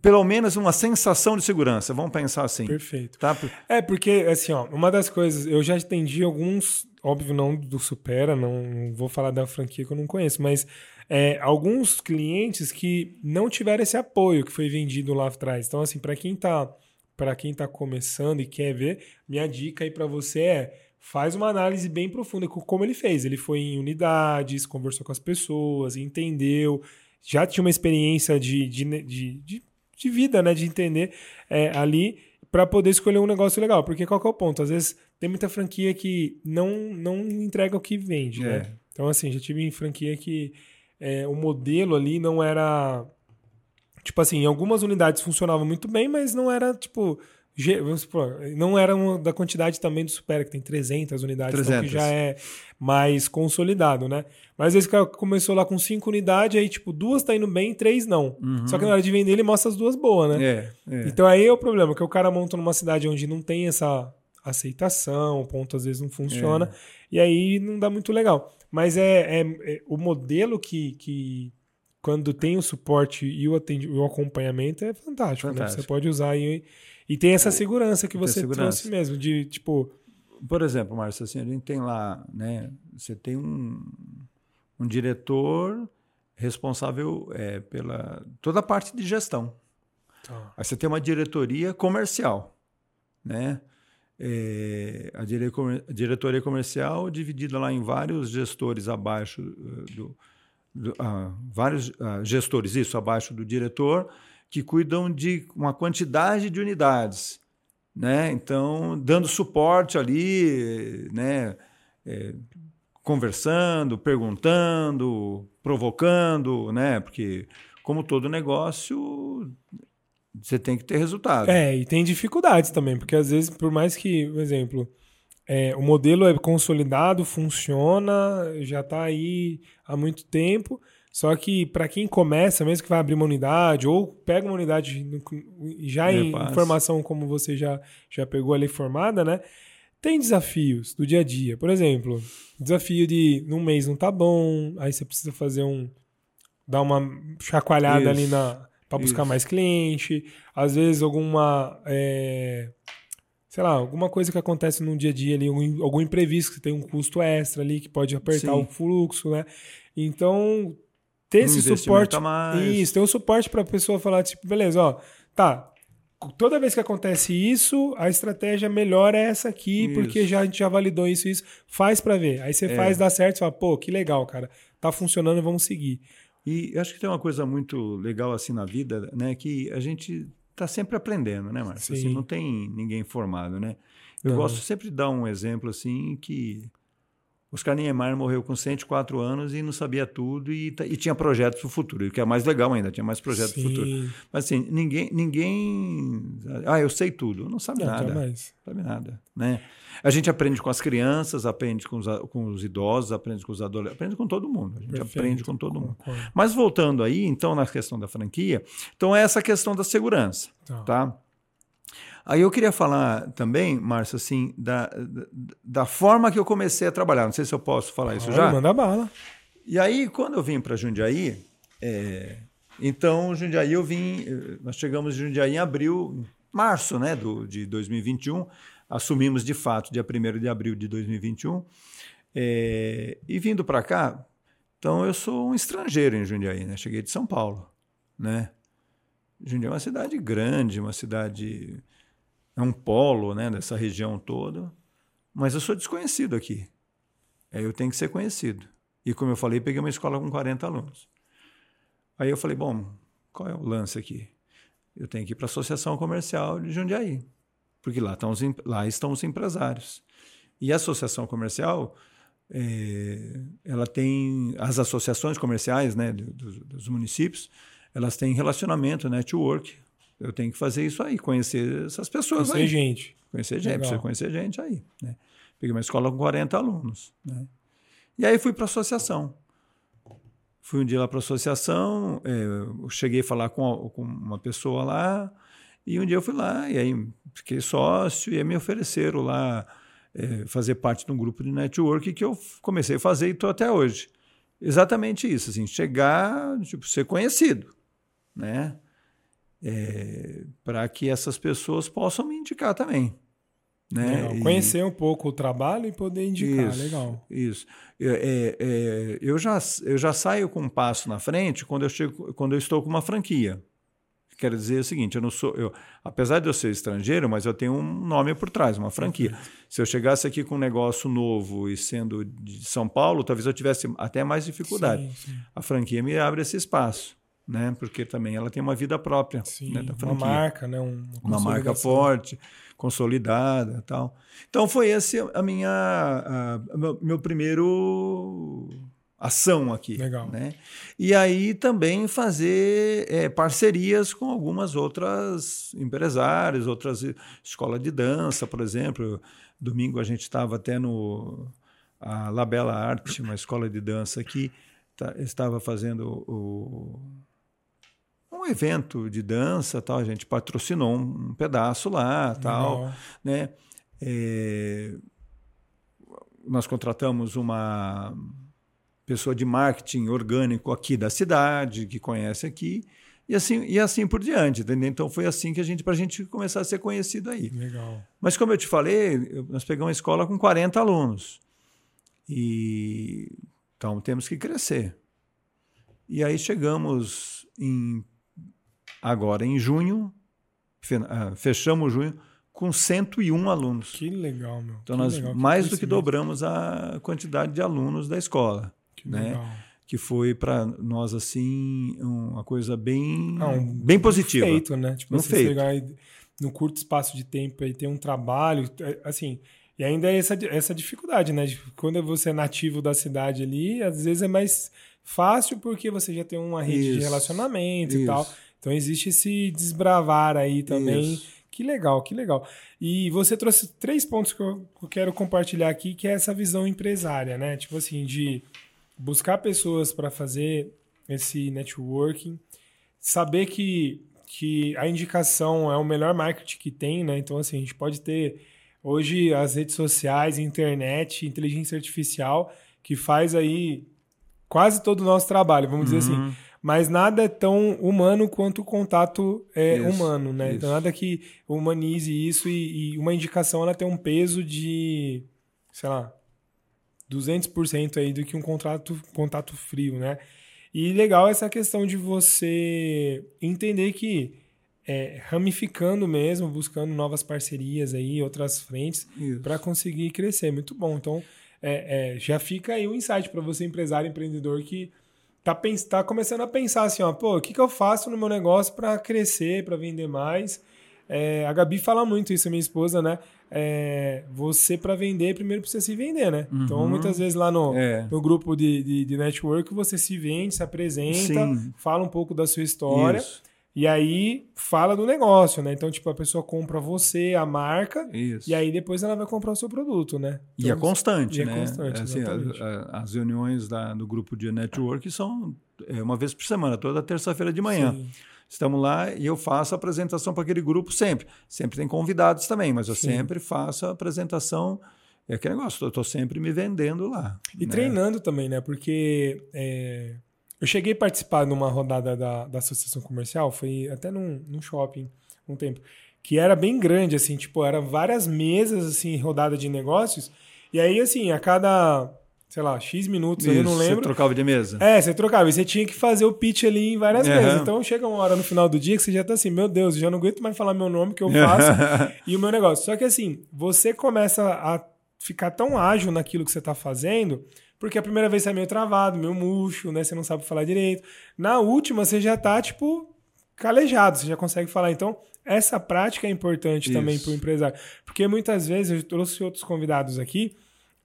pelo menos uma sensação de segurança. Vamos pensar assim. Perfeito. Tá? É porque assim, ó, uma das coisas eu já atendi alguns, óbvio não do Supera, não vou falar da franquia que eu não conheço, mas é, alguns clientes que não tiveram esse apoio que foi vendido lá atrás. Então, assim, para quem está para quem está começando e quer ver, minha dica aí para você é faz uma análise bem profunda como ele fez. Ele foi em unidades, conversou com as pessoas, entendeu, já tinha uma experiência de, de, de, de, vida, né? De entender é, ali para poder escolher um negócio legal. Porque qual que é o ponto? Às vezes tem muita franquia que não, não entrega o que vende, né? é. né? Então, assim, já tive em franquia que é, o modelo ali não era Tipo assim, em algumas unidades funcionava muito bem, mas não era, tipo, não era da quantidade também do Supera, que tem 300 unidades, 300. Então que já é mais consolidado, né? Mas o cara começou lá com cinco unidades, aí, tipo, duas tá indo bem, três não. Uhum. Só que na hora de vender, ele mostra as duas boas, né? É, é. Então aí é o problema, que o cara monta numa cidade onde não tem essa aceitação, o ponto às vezes não funciona, é. e aí não dá muito legal. Mas é, é, é o modelo que, que quando tem o suporte e o, o acompanhamento, é fantástico. fantástico. Né? Você pode usar e, e tem essa segurança que você segurança. trouxe mesmo, de tipo. Por exemplo, Márcio, assim, a gente tem lá, né? Você tem um, um diretor responsável é, pela toda a parte de gestão. Tá. Aí você tem uma diretoria comercial, né? É, a diretoria comercial dividida lá em vários gestores abaixo eh, do, uh, vários uh, gestores, isso, abaixo do diretor, que cuidam de uma quantidade de unidades. né? Então, dando suporte ali, né? É, conversando, perguntando, provocando, né? Porque, como todo negócio, você tem que ter resultado. É, e tem dificuldades também, porque às vezes, por mais que, por exemplo, é, o modelo é consolidado, funciona, já está aí há muito tempo, só que para quem começa, mesmo que vai abrir uma unidade, ou pega uma unidade já em informação como você já, já pegou ali formada, né? Tem desafios do dia a dia. Por exemplo, desafio de num mês não tá bom, aí você precisa fazer um. dar uma chacoalhada Isso. ali na para buscar mais cliente. Às vezes alguma. É, sei lá, alguma coisa que acontece no dia a dia ali, algum, algum imprevisto, que tem um custo extra ali que pode apertar Sim. o fluxo, né? Então, ter um esse suporte. Isso, ter um suporte para a pessoa falar, tipo, beleza, ó, tá, toda vez que acontece isso, a estratégia melhor é essa aqui, isso. porque já, a gente já validou isso isso. Faz para ver. Aí você é. faz, dá certo, você fala, pô, que legal, cara. Tá funcionando, vamos seguir. E acho que tem uma coisa muito legal assim na vida, né? Que a gente está sempre aprendendo, né, Márcio? Assim, não tem ninguém formado, né? Eu uhum. gosto sempre de dar um exemplo assim que Oscar Niemeyer morreu com 104 anos e não sabia tudo e, e tinha projetos para o futuro, o que é mais legal ainda, tinha mais projetos para o futuro. Mas assim, ninguém, ninguém. Ah, eu sei tudo. Não sabe não, nada. Não sabe nada. Né? A gente aprende com as crianças, aprende com os, com os idosos, aprende com os adolescentes, aprende com todo mundo. A gente Perfeito. aprende com todo mundo. Mas voltando aí, então, na questão da franquia, então é essa questão da segurança. Tá? tá? Aí eu queria falar também, Márcio, assim, da, da, forma que eu comecei a trabalhar. Não sei se eu posso falar isso já. Manda bala. E aí, quando eu vim para Jundiaí, é, então, Jundiaí eu vim, nós chegamos em Jundiaí em abril, março né, do, de 2021, assumimos de fato dia 1 de abril de 2021. É, e vindo para cá, então eu sou um estrangeiro em Jundiaí, né? Cheguei de São Paulo, né? Jundiaí é uma cidade grande, uma cidade é um polo né, dessa região toda, mas eu sou desconhecido aqui. Aí eu tenho que ser conhecido. E como eu falei, peguei uma escola com 40 alunos. Aí eu falei, bom, qual é o lance aqui? Eu tenho que ir para a Associação Comercial de Jundiaí, porque lá estão os, lá estão os empresários. E a Associação Comercial, é, ela tem as associações comerciais né, dos, dos municípios, elas têm relacionamento, network eu tenho que fazer isso aí, conhecer essas pessoas conhecer aí. gente. Conhecer gente, precisa conhecer gente aí. Né? Peguei uma escola com 40 alunos. Né? E aí fui para a associação. Fui um dia lá para a associação, é, cheguei a falar com, com uma pessoa lá, e um dia eu fui lá, e aí fiquei sócio, e aí me ofereceram lá é, fazer parte de um grupo de network que eu comecei a fazer e estou até hoje. Exatamente isso, assim, chegar, tipo, ser conhecido, né? É, para que essas pessoas possam me indicar também. Né? E, Conhecer um pouco o trabalho e poder indicar, isso, legal. Isso. É, é, eu, já, eu já saio com um passo na frente quando eu, chego, quando eu estou com uma franquia. Quero dizer o seguinte, eu não sou, eu, apesar de eu ser estrangeiro, mas eu tenho um nome por trás, uma franquia. Se eu chegasse aqui com um negócio novo e sendo de São Paulo, talvez eu tivesse até mais dificuldade. Sim, sim. A franquia me abre esse espaço né? Porque também ela tem uma vida própria, Sim, né? Da franquia. Uma marca, né? Uma, uma marca forte, consolidada, tal. Então foi esse a minha, a, meu, meu primeiro ação aqui, Legal. né? E aí também fazer é, parcerias com algumas outras empresários, outras escolas de dança, por exemplo. Domingo a gente estava até no a Labela Arte, uma escola de dança aqui, tá, estava fazendo o um evento de dança, tal, a gente patrocinou um, um pedaço lá, tal, né? É, nós contratamos uma pessoa de marketing orgânico aqui da cidade, que conhece aqui, e assim, e assim por diante, entendeu? Então foi assim que a gente, para a gente começar a ser conhecido aí. Legal. Mas como eu te falei, nós pegamos uma escola com 40 alunos. E então temos que crescer. E aí chegamos em Agora, em junho, ah, fechamos junho com 101 alunos. Que legal, meu. Então, que nós legal, mais do que dobramos a quantidade de alunos da escola. Que né? legal. Que foi para nós, assim, uma coisa bem, ah, um, bem positiva. Um feito, né? Tipo, um feito. E, no curto espaço de tempo aí ter um trabalho, é, assim, e ainda é essa, essa dificuldade, né? Quando você é nativo da cidade ali, às vezes é mais fácil porque você já tem uma rede isso, de relacionamento isso. e tal. Então existe esse desbravar aí também. Isso. Que legal, que legal. E você trouxe três pontos que eu, que eu quero compartilhar aqui, que é essa visão empresária, né? Tipo assim, de buscar pessoas para fazer esse networking, saber que, que a indicação é o melhor marketing que tem, né? Então, assim, a gente pode ter hoje as redes sociais, internet, inteligência artificial, que faz aí quase todo o nosso trabalho, vamos uhum. dizer assim. Mas nada é tão humano quanto o contato é isso, humano, né? Então, isso. Então nada que humanize isso e, e uma indicação ela tem um peso de, sei lá, 200% aí do que um contrato, contato frio, né? E legal essa questão de você entender que é, ramificando mesmo, buscando novas parcerias aí, outras frentes, para conseguir crescer. Muito bom. Então, é, é, já fica aí um insight para você, empresário, empreendedor, que tá, tá começando a pensar assim, ó, pô, o que, que eu faço no meu negócio para crescer, para vender mais? É, a Gabi fala muito isso, minha esposa, né? É, você, para vender, primeiro precisa se vender, né? Então, uhum. Então, muitas vezes lá no, é. no grupo de, de, de, network, você se vende, se apresenta, Sim. fala um pouco da sua história. Isso. E aí fala do negócio, né? Então, tipo, a pessoa compra você, a marca, Isso. e aí depois ela vai comprar o seu produto, né? Então, e é constante, e é né? É constante, assim, as reuniões da, do grupo de network são é, uma vez por semana, toda terça-feira de manhã. Sim. Estamos lá e eu faço a apresentação para aquele grupo sempre. Sempre tem convidados também, mas eu Sim. sempre faço a apresentação. É aquele negócio, eu estou sempre me vendendo lá. E né? treinando também, né? Porque é, eu cheguei a participar numa rodada da, da associação comercial, foi até num, num shopping um tempo, que era bem grande, assim, tipo, eram várias mesas, assim, rodada de negócios. E aí, assim, a cada sei lá, X minutos, Isso, eu não lembro. Você trocava de mesa? É, você trocava. E você tinha que fazer o pitch ali em várias uhum. mesas. Então chega uma hora no final do dia que você já tá assim, meu Deus, eu já não aguento mais falar meu nome que eu faço e o meu negócio. Só que assim, você começa a ficar tão ágil naquilo que você tá fazendo, porque a primeira vez você é meio travado, meio murcho, né? Você não sabe falar direito. Na última, você já tá, tipo, calejado, você já consegue falar. Então, essa prática é importante Isso. também para o empresário. Porque muitas vezes, eu trouxe outros convidados aqui,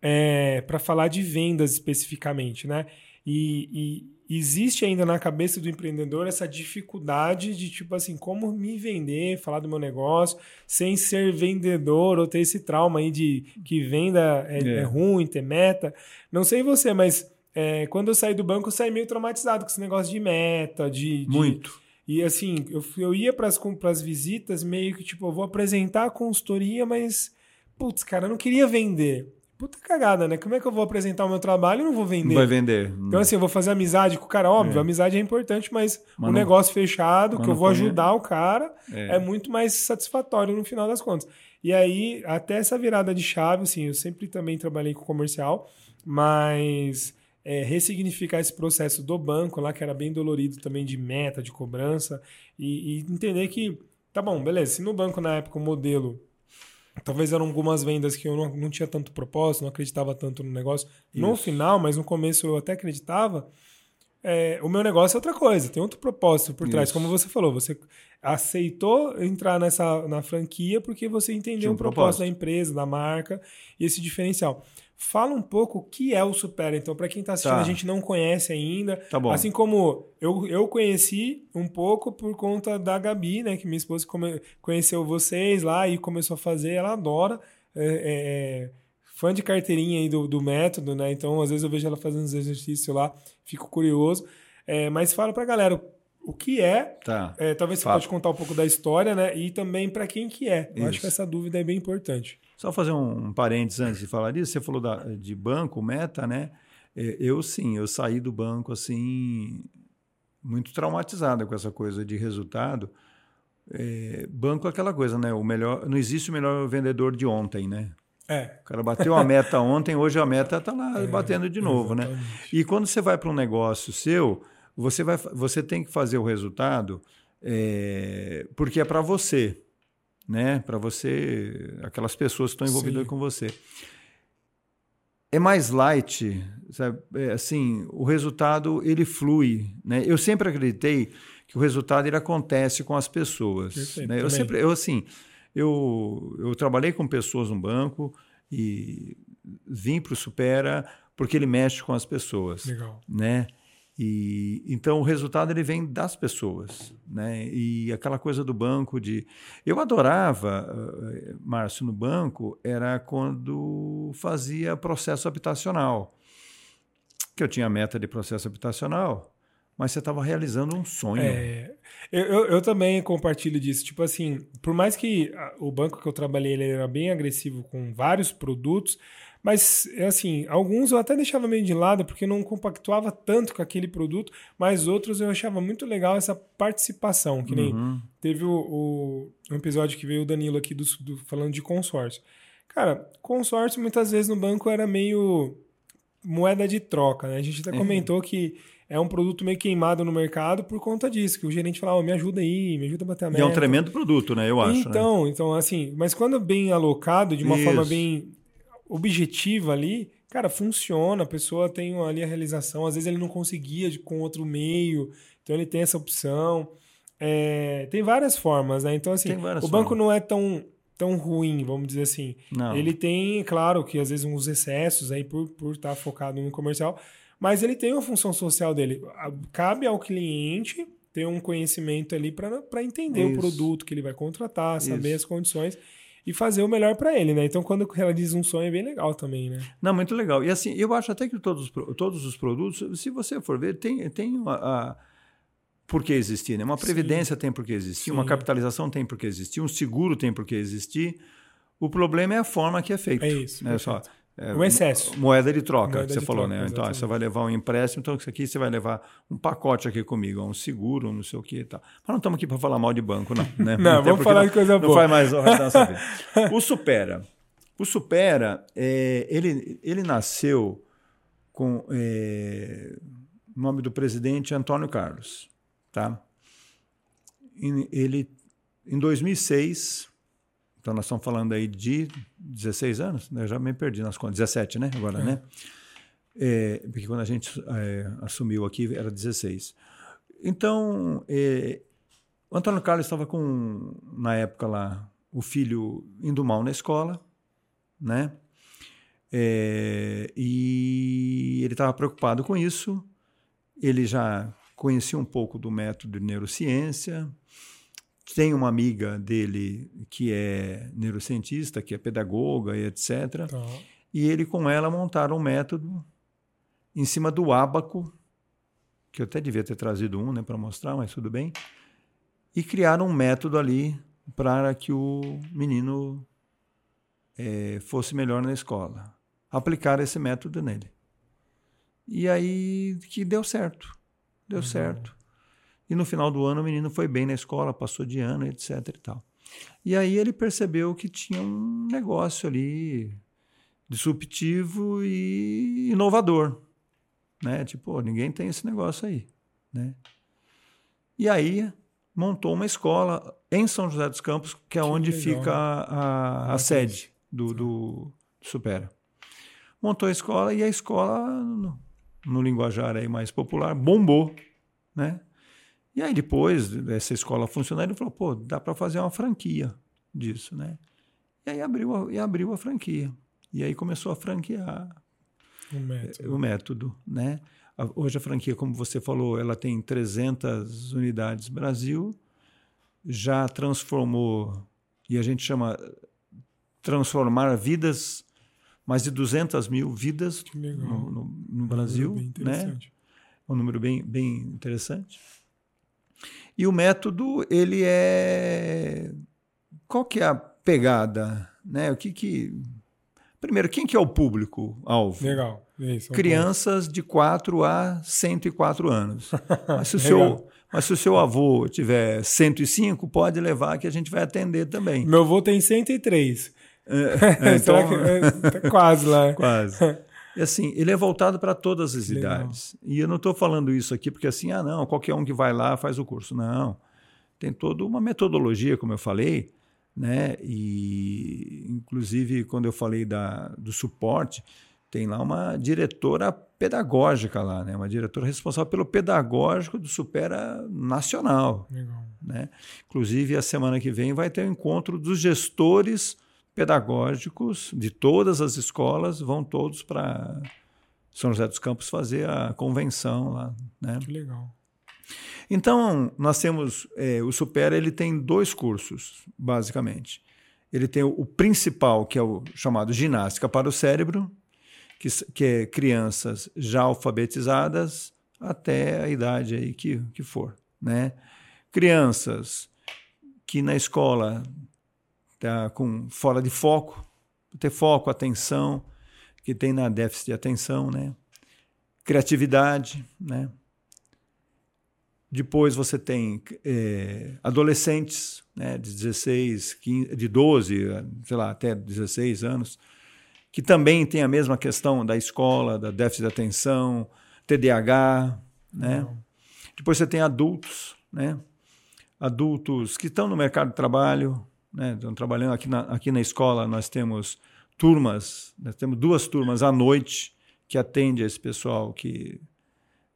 é, para falar de vendas especificamente, né? E, e, existe ainda na cabeça do empreendedor essa dificuldade de, tipo assim, como me vender, falar do meu negócio, sem ser vendedor ou ter esse trauma aí de que venda é, é. é ruim, ter meta. Não sei você, mas é, quando eu saí do banco, eu saí meio traumatizado com esse negócio de meta, de. de Muito. E assim, eu, eu ia para as visitas meio que, tipo, eu vou apresentar a consultoria, mas, putz, cara, eu não queria vender puta cagada, né? Como é que eu vou apresentar o meu trabalho e não vou vender? Não vai vender. Então, assim, eu vou fazer amizade com o cara, óbvio, é. amizade é importante, mas, o não, negócio fechado, que eu vou ajudar o cara, é. é. muito mais satisfatório no final das contas. E aí, até essa virada de chave, assim, eu sempre também trabalhei com comercial, mas é, ressignificar esse processo do banco lá, que era bem dolorido também de meta, de cobrança, e, e entender que, tá bom, beleza, se no banco na época o modelo Talvez eram algumas vendas que eu não, não tinha tanto propósito, não acreditava tanto no negócio. Isso. No final, mas no começo eu até acreditava. É, o meu negócio é outra coisa, tem outro propósito por trás. Isso. Como você falou, você aceitou entrar nessa na franquia porque você entendeu um o propósito, propósito da empresa, da marca e esse diferencial. Fala um pouco o que é o Supera. Então, para quem está assistindo, tá. a gente não conhece ainda. Tá bom. Assim como eu, eu conheci um pouco por conta da Gabi, né? Que minha esposa come, conheceu vocês lá e começou a fazer. Ela adora. É, é, é, fã de carteirinha aí do, do método, né? Então, às vezes eu vejo ela fazendo os exercícios lá, fico curioso. É, mas fala para a galera o que é. Tá. É, talvez você Fala. pode contar um pouco da história, né? E também para quem que é. Eu Isso. acho que essa dúvida é bem importante. Só fazer um parênteses antes de falar disso. Você falou da, de banco, meta, né? É, eu sim, eu saí do banco assim muito traumatizado com essa coisa de resultado. É, banco é aquela coisa, né? O melhor, não existe o melhor vendedor de ontem, né? É. O cara bateu a meta ontem, hoje a meta está lá é, batendo de novo, né? exatamente. né? E quando você vai para um negócio seu, você, vai, você tem que fazer o resultado é, porque é para você, né? Para você, aquelas pessoas que estão envolvidas Sim. com você. É mais light, sabe? É, assim, o resultado ele flui, né? Eu sempre acreditei que o resultado ele acontece com as pessoas. Perfeito, né? Eu também. sempre, eu assim, eu, eu trabalhei com pessoas no banco e vim para o Supera porque ele mexe com as pessoas, Legal. né? E então o resultado ele vem das pessoas, né? E aquela coisa do banco de eu adorava, uh, Márcio, no banco era quando fazia processo habitacional, que eu tinha meta de processo habitacional, mas você estava realizando um sonho. É, eu, eu, eu também compartilho disso. Tipo assim, por mais que o banco que eu trabalhei ele era bem agressivo com vários produtos, mas assim, alguns eu até deixava meio de lado porque não compactuava tanto com aquele produto, mas outros eu achava muito legal essa participação, que nem Uhum. teve o, o- um episódio que veio o Danilo aqui do, do- falando de consórcio. Cara, consórcio muitas vezes no banco era meio moeda de troca, né? A gente até É. comentou que é um produto meio queimado no mercado por conta disso, que o gerente falava, "Ó, me ajuda aí, me ajuda a bater a E meta. é um tremendo produto, né? Eu acho. né? Então, então assim, mas quando é bem alocado, de uma Isso. forma bem objetiva ali, cara, funciona, a pessoa tem ali a realização, às vezes ele não conseguia com outro meio, então ele tem essa opção. É, tem várias formas, né? Então, assim, o banco formas. não é tão, tão ruim, vamos dizer assim. Não. Ele tem, claro, que às vezes uns excessos aí por estar por tá focado no comercial, mas ele tem uma função social dele. Cabe ao cliente ter um conhecimento ali para entender o Isso. produto que ele vai contratar, saber Isso. as condições e fazer o melhor para ele, né? Então, quando realiza um sonho é bem legal também, né? Não, muito legal. E assim, eu acho até que todos, todos os produtos, se você for ver, tem, tem uma, a, por que existir, né? Uma Sim. previdência tem por que existir, uma Sim. capitalização tem por que existir, um seguro tem por que existir. O problema é a forma que é feito. É isso, Né? Só. É, O excesso. Moeda de troca, Moeda que você falou, troca, né? Então, exatamente. você vai levar um empréstimo, então isso aqui você vai levar um pacote aqui comigo, um seguro, não sei o que e tal. Mas não estamos aqui para falar mal de banco, não. Né? Não, Até vamos falar não- de coisa não boa. faz mais hora da nossa vida. O Supera. O Supera, é, ele, ele nasceu com é, o nome do presidente Antônio Carlos. Tá? Em- ele, em 2006, então nós estamos falando aí de 16 anos, né? eu já me perdi nas contas, 17, né? Agora, É. né? É, porque quando a gente é, assumiu aqui era 16. Então, é, o Antônio Carlos estava com, na época lá, o filho indo mal na escola, né? É, e ele estava preocupado com isso. Ele já conhecia um pouco do método de neurociência. Tem uma amiga dele que é neurocientista, que é pedagoga e etc. Tá. E ele com ela montaram um método em cima do ábaco, que eu até devia ter trazido um né, para mostrar, mas tudo bem. E criaram um método ali para que o menino eh, fosse melhor na escola. Aplicaram esse método nele. E aí que deu certo. Deu Legal. certo. E no final do ano o menino foi bem na escola, passou de ano, etc. E, tal. e aí ele percebeu que tinha um negócio ali disruptivo e inovador, né? Tipo, ninguém tem esse negócio aí, né? E aí montou uma escola em São José dos Campos, que é Que onde legal. fica a, a, a Ah, sede do, do Supera. Montou a escola e a escola, no, no linguajar aí mais popular, bombou, né? E aí depois dessa escola funcionar, ele falou, pô, dá para fazer uma franquia disso, né? E aí abriu a, e abriu a franquia. E aí começou a franquear Um método. o método, né? Hoje a franquia, como você falou, ela tem 300 unidades Brasil, já transformou, e a gente chama transformar vidas, mais de 200 mil vidas no, no- no Brasil, Bem né? interessante. um número bem, bem interessante. E o método, ele é... Qual que é a pegada? Né? O que que... Primeiro, quem que é o público-alvo? Legal. É isso, é Crianças de 4 a 104 anos. Mas se, o seu, mas se o seu avô tiver 105, pode levar que a gente vai atender também. Meu avô tem 103. É, Será então- que é, tá quase lá? Quase. E assim, ele é voltado para todas as Legal. idades. E eu não estou falando isso aqui porque assim, ah, não, qualquer um que vai lá faz o curso. Não. Tem toda uma metodologia, como eu falei, né? E inclusive quando eu falei da, do suporte, tem lá uma diretora pedagógica lá, né? Uma diretora responsável pelo pedagógico do Supera Nacional. Legal. Né? Inclusive, a semana que vem vai ter o um encontro dos gestores pedagógicos de todas as escolas, vão todos para São José dos Campos fazer a convenção lá. Né? Que legal. Então, nós temos, é, o Supera ele tem dois cursos, basicamente. Ele tem o, o principal, que é o chamado Ginástica para o Cérebro, que, que é crianças já alfabetizadas até a idade aí que, que for. Né? Crianças que na escola tá com fora de foco, ter foco, atenção, que tem na déficit de atenção, né? Criatividade, né? Depois você tem é, adolescentes, né, de 16, 15, de 12, sei lá, até 16 anos, que também tem a mesma questão da escola, da déficit de atenção, TDAH, né? Depois você tem adultos, né? Adultos que estão no mercado de trabalho, né? Estão trabalhando aqui na, aqui na escola, nós temos turmas, nós temos duas turmas à noite que atende esse pessoal que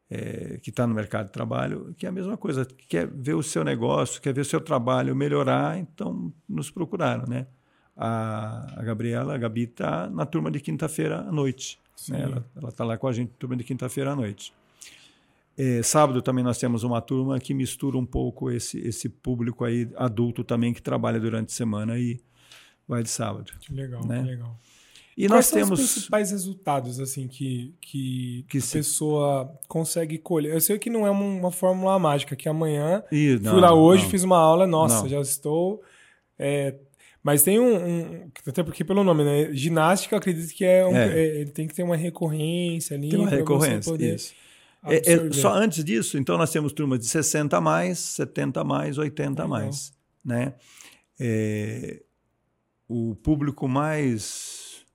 é, que está no mercado de trabalho, que é a mesma coisa, quer ver o seu negócio, quer ver o seu trabalho melhorar, então nos procuraram, né? A, a Gabriela, a Gabi está na turma de quinta-feira à noite. Né? Ela está lá com a gente, turma de quinta-feira à noite. É, sábado também nós temos uma turma que mistura um pouco esse, esse público aí adulto também que trabalha durante a semana e vai de sábado. Que legal, né? que legal. E Quais nós são temos os principais resultados assim que, que, que a se... pessoa consegue colher? Eu sei que não é uma, uma fórmula mágica, que amanhã Ih, não, fui lá hoje, não. fiz uma aula, nossa, não. já estou é, mas tem um, um, Até porque pelo nome, né? Ginástica, eu acredito que é, um, é. É, tem que ter uma recorrência ali. Tem uma recorrência, poder isso. É, é, só antes disso, então nós temos turmas de 60 a mais, 70 a mais, 80 a mais. Né? É, o público mais.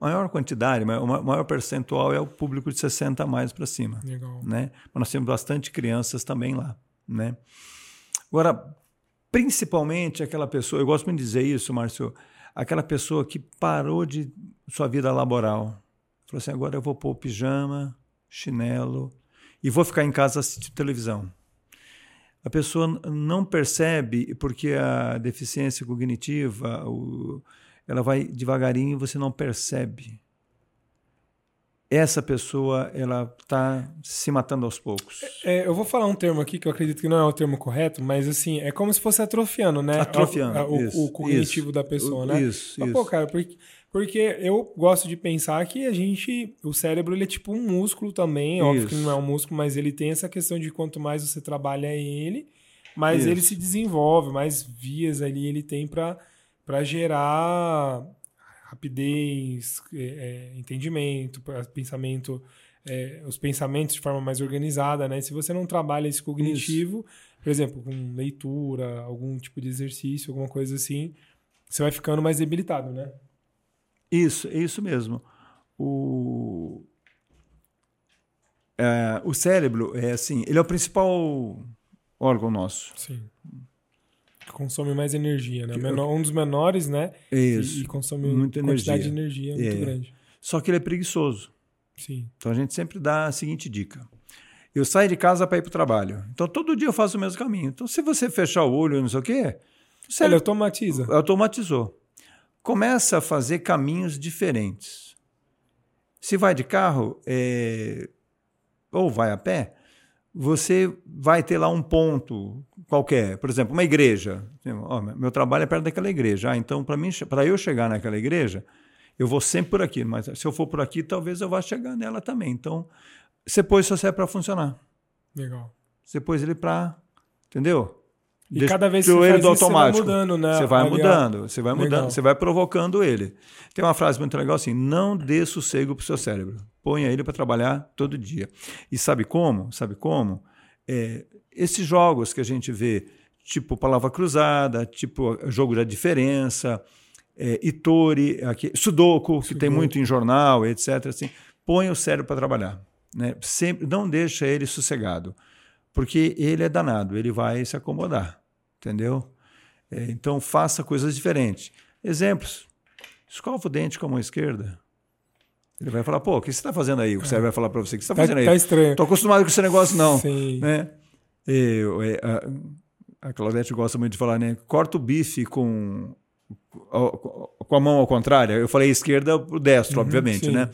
maior quantidade, o maior percentual é o público de 60 a mais para cima. Legal. Né? Mas nós temos bastante crianças também lá. Né? Agora, principalmente aquela pessoa, eu gosto muito de dizer isso, Márcio, aquela pessoa que parou de sua vida laboral. Falou assim: agora eu vou pôr o pijama, chinelo e vou ficar em casa assistindo televisão. A pessoa não percebe porque a deficiência cognitiva, o, ela vai devagarinho e você não percebe essa pessoa ela está se matando aos poucos. É, eu vou falar um termo aqui que eu acredito que não é o termo correto, mas assim, é como se fosse atrofiando, né? Atrofiando. O, isso, o cognitivo isso, da pessoa, né? Isso, mas, isso. Pô, cara, porque, porque eu gosto de pensar que a gente, o cérebro, ele é tipo um músculo também, óbvio isso. que não é um músculo, mas ele tem essa questão de quanto mais você trabalha ele, mais isso. ele se desenvolve, mais vias ali ele tem para gerar rapidez, é, é, entendimento, pensamento, é, os pensamentos de forma mais organizada, né? Se você não trabalha esse cognitivo, isso. por exemplo, com leitura, algum tipo de exercício, alguma coisa assim, você vai ficando mais debilitado, né? Isso, é isso mesmo. O, é, o cérebro é assim, ele é o principal órgão nosso. Sim consome mais energia, né? Menor, um dos menores, né? Isso. E, e consome muita quantidade energia. de energia muito é. grande. Só que ele é preguiçoso. Sim. Então a gente sempre dá a seguinte dica. Eu saio de casa para ir para o trabalho. Então todo dia eu faço o mesmo caminho. Então se você fechar o olho, não sei o quê, você ele automatiza. Automatizou. Começa a fazer caminhos diferentes. Se vai de carro é... ou vai a pé, você vai ter lá um ponto qualquer, por exemplo, uma igreja. Oh, meu trabalho é perto daquela igreja. Ah, então, para mim, para eu chegar naquela igreja, eu vou sempre por aqui. Mas se eu for por aqui, talvez eu vá chegar nela também. Então, você pôs seu serve para funcionar. Legal. Você pôs ele para, entendeu? E cada vez que você faz isso, automático. você vai mudando, né? Você vai mudando, você vai mudando, legal. você vai provocando ele. Tem uma frase muito legal assim: não dê sossego para o seu cérebro. Ponha ele para trabalhar todo dia. E sabe como? Sabe como? É, esses jogos que a gente vê, tipo palavra cruzada, tipo jogo da diferença, é, Itori, aqui, Sudoku, que tem muito em jornal, etc. Assim, põe o cérebro para trabalhar. Né? Sempre, não deixa ele sossegado, porque ele é danado, ele vai se acomodar, entendeu? É, então faça coisas diferentes. Exemplos: escova o dente com a mão esquerda. Ele vai falar, pô, o que você está fazendo aí? O cérebro vai falar para você, o que você está Tá, fazendo aí? tá estranho. Tô acostumado com esse negócio, não. Sim. Né? Eu, é, a, a Claudete gosta muito de falar, né? Corta o bife com, com a mão ao contrário. Eu falei esquerda pro destro, obviamente, sim. né?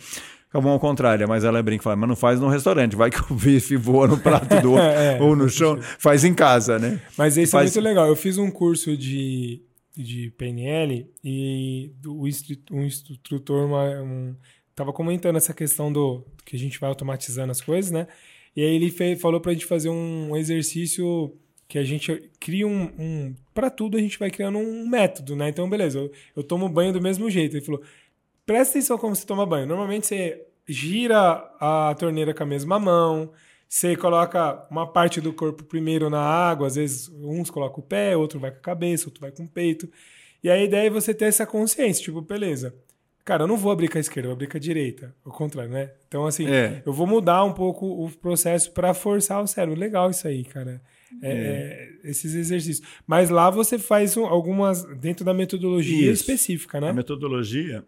A mão ao contrário, mas ela brinca e fala, mas não faz no restaurante, vai que o bife voa no prato do outro É, ou no chão, faz em casa, né? Mas esse Faz- é muito legal. Eu fiz um curso de, de PNL e o um instrutor uma, um, tava comentando essa questão do que a gente vai automatizando as coisas, né? E aí ele fe- falou pra gente fazer um exercício que a gente cria um, um para tudo a gente vai criando um método, né? Então, beleza, eu, eu tomo banho do mesmo jeito. Ele falou: presta atenção como você toma banho. Normalmente você gira a torneira com a mesma mão, você coloca uma parte do corpo primeiro na água, às vezes uns colocam o pé, outro vai com a cabeça, outro vai com o peito. E a ideia é você ter essa consciência, tipo, beleza. Cara, eu não vou abrir com a esquerda, eu vou abrir com a direita. Ao contrário, né? Então, assim, É. eu vou mudar um pouco o processo para forçar o cérebro. Legal isso aí, cara. É, é, esses exercícios. Mas lá você faz um- algumas dentro da metodologia Isso. específica, né? A metodologia,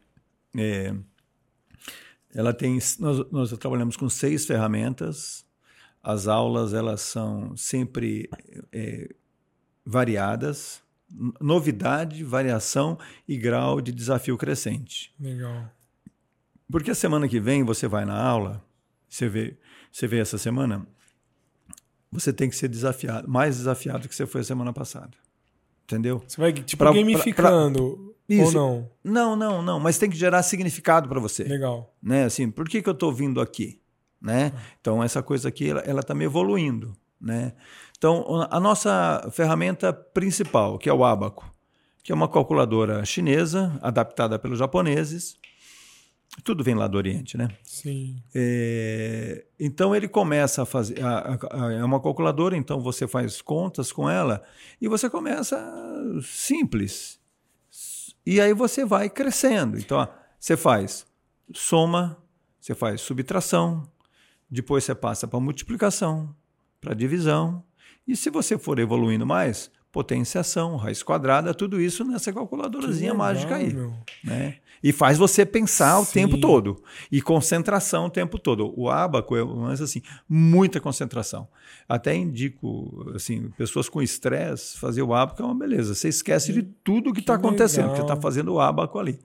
é, ela tem, nós, nós trabalhamos com seis ferramentas. As aulas elas são sempre é, variadas, novidade, variação e grau de desafio crescente. Legal. Porque a semana que vem você vai na aula, você vê, você vê essa semana, você tem que ser desafiado, mais desafiado que você foi a semana passada. Entendeu? Você vai, tipo, Pra- gamificando. ou Isso. não? Não, não, não, mas tem que gerar significado para você. Legal. né? Assim, por que, que eu estou vindo aqui, né? Então essa coisa aqui ela, ela está me evoluindo, né? Então a nossa ferramenta principal, que é o Abaco, que é uma calculadora chinesa adaptada pelos japoneses, tudo vem lá do Oriente, né? Sim. É, então ele começa a fazer. a- a- a- é uma calculadora, então você faz contas com ela e você começa simples. E aí você vai crescendo. Então, ó, você faz soma, você faz subtração, depois você passa para multiplicação, para divisão. E se você for evoluindo mais, potenciação, raiz quadrada, tudo isso nessa calculadorazinha legal, mágica aí meu. né? E faz você pensar o Sim. tempo todo. E concentração o tempo todo. O abaco é mas assim, muita concentração. Até indico, assim, pessoas com estresse, fazer o abaco é uma beleza. Você esquece de tudo que está acontecendo, que está fazendo o abaco ali.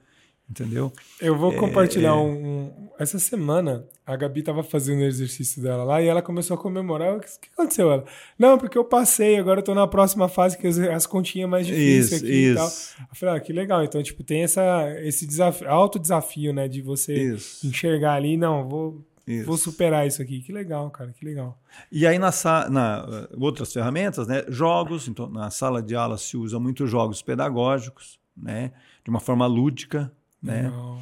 Entendeu? Eu vou É, compartilhar um, um- Essa semana, a Gabi tava fazendo o exercício dela lá e ela começou a comemorar. O que, que aconteceu? Ela, não, porque eu passei, agora eu tô na próxima fase, que as, as continhas mais difíceis Isso, aqui e tal. isso. Eu falei, ah, que legal. Então, tipo, tem essa, esse desafio, alto desafio, né? De você Isso. enxergar ali, não, vou, Isso. vou superar isso aqui. Que legal, cara, que legal. E aí, na, na uh, outras ferramentas, né, jogos, então na sala de aula se usa muito jogos pedagógicos, né, de uma forma lúdica, né, Legal.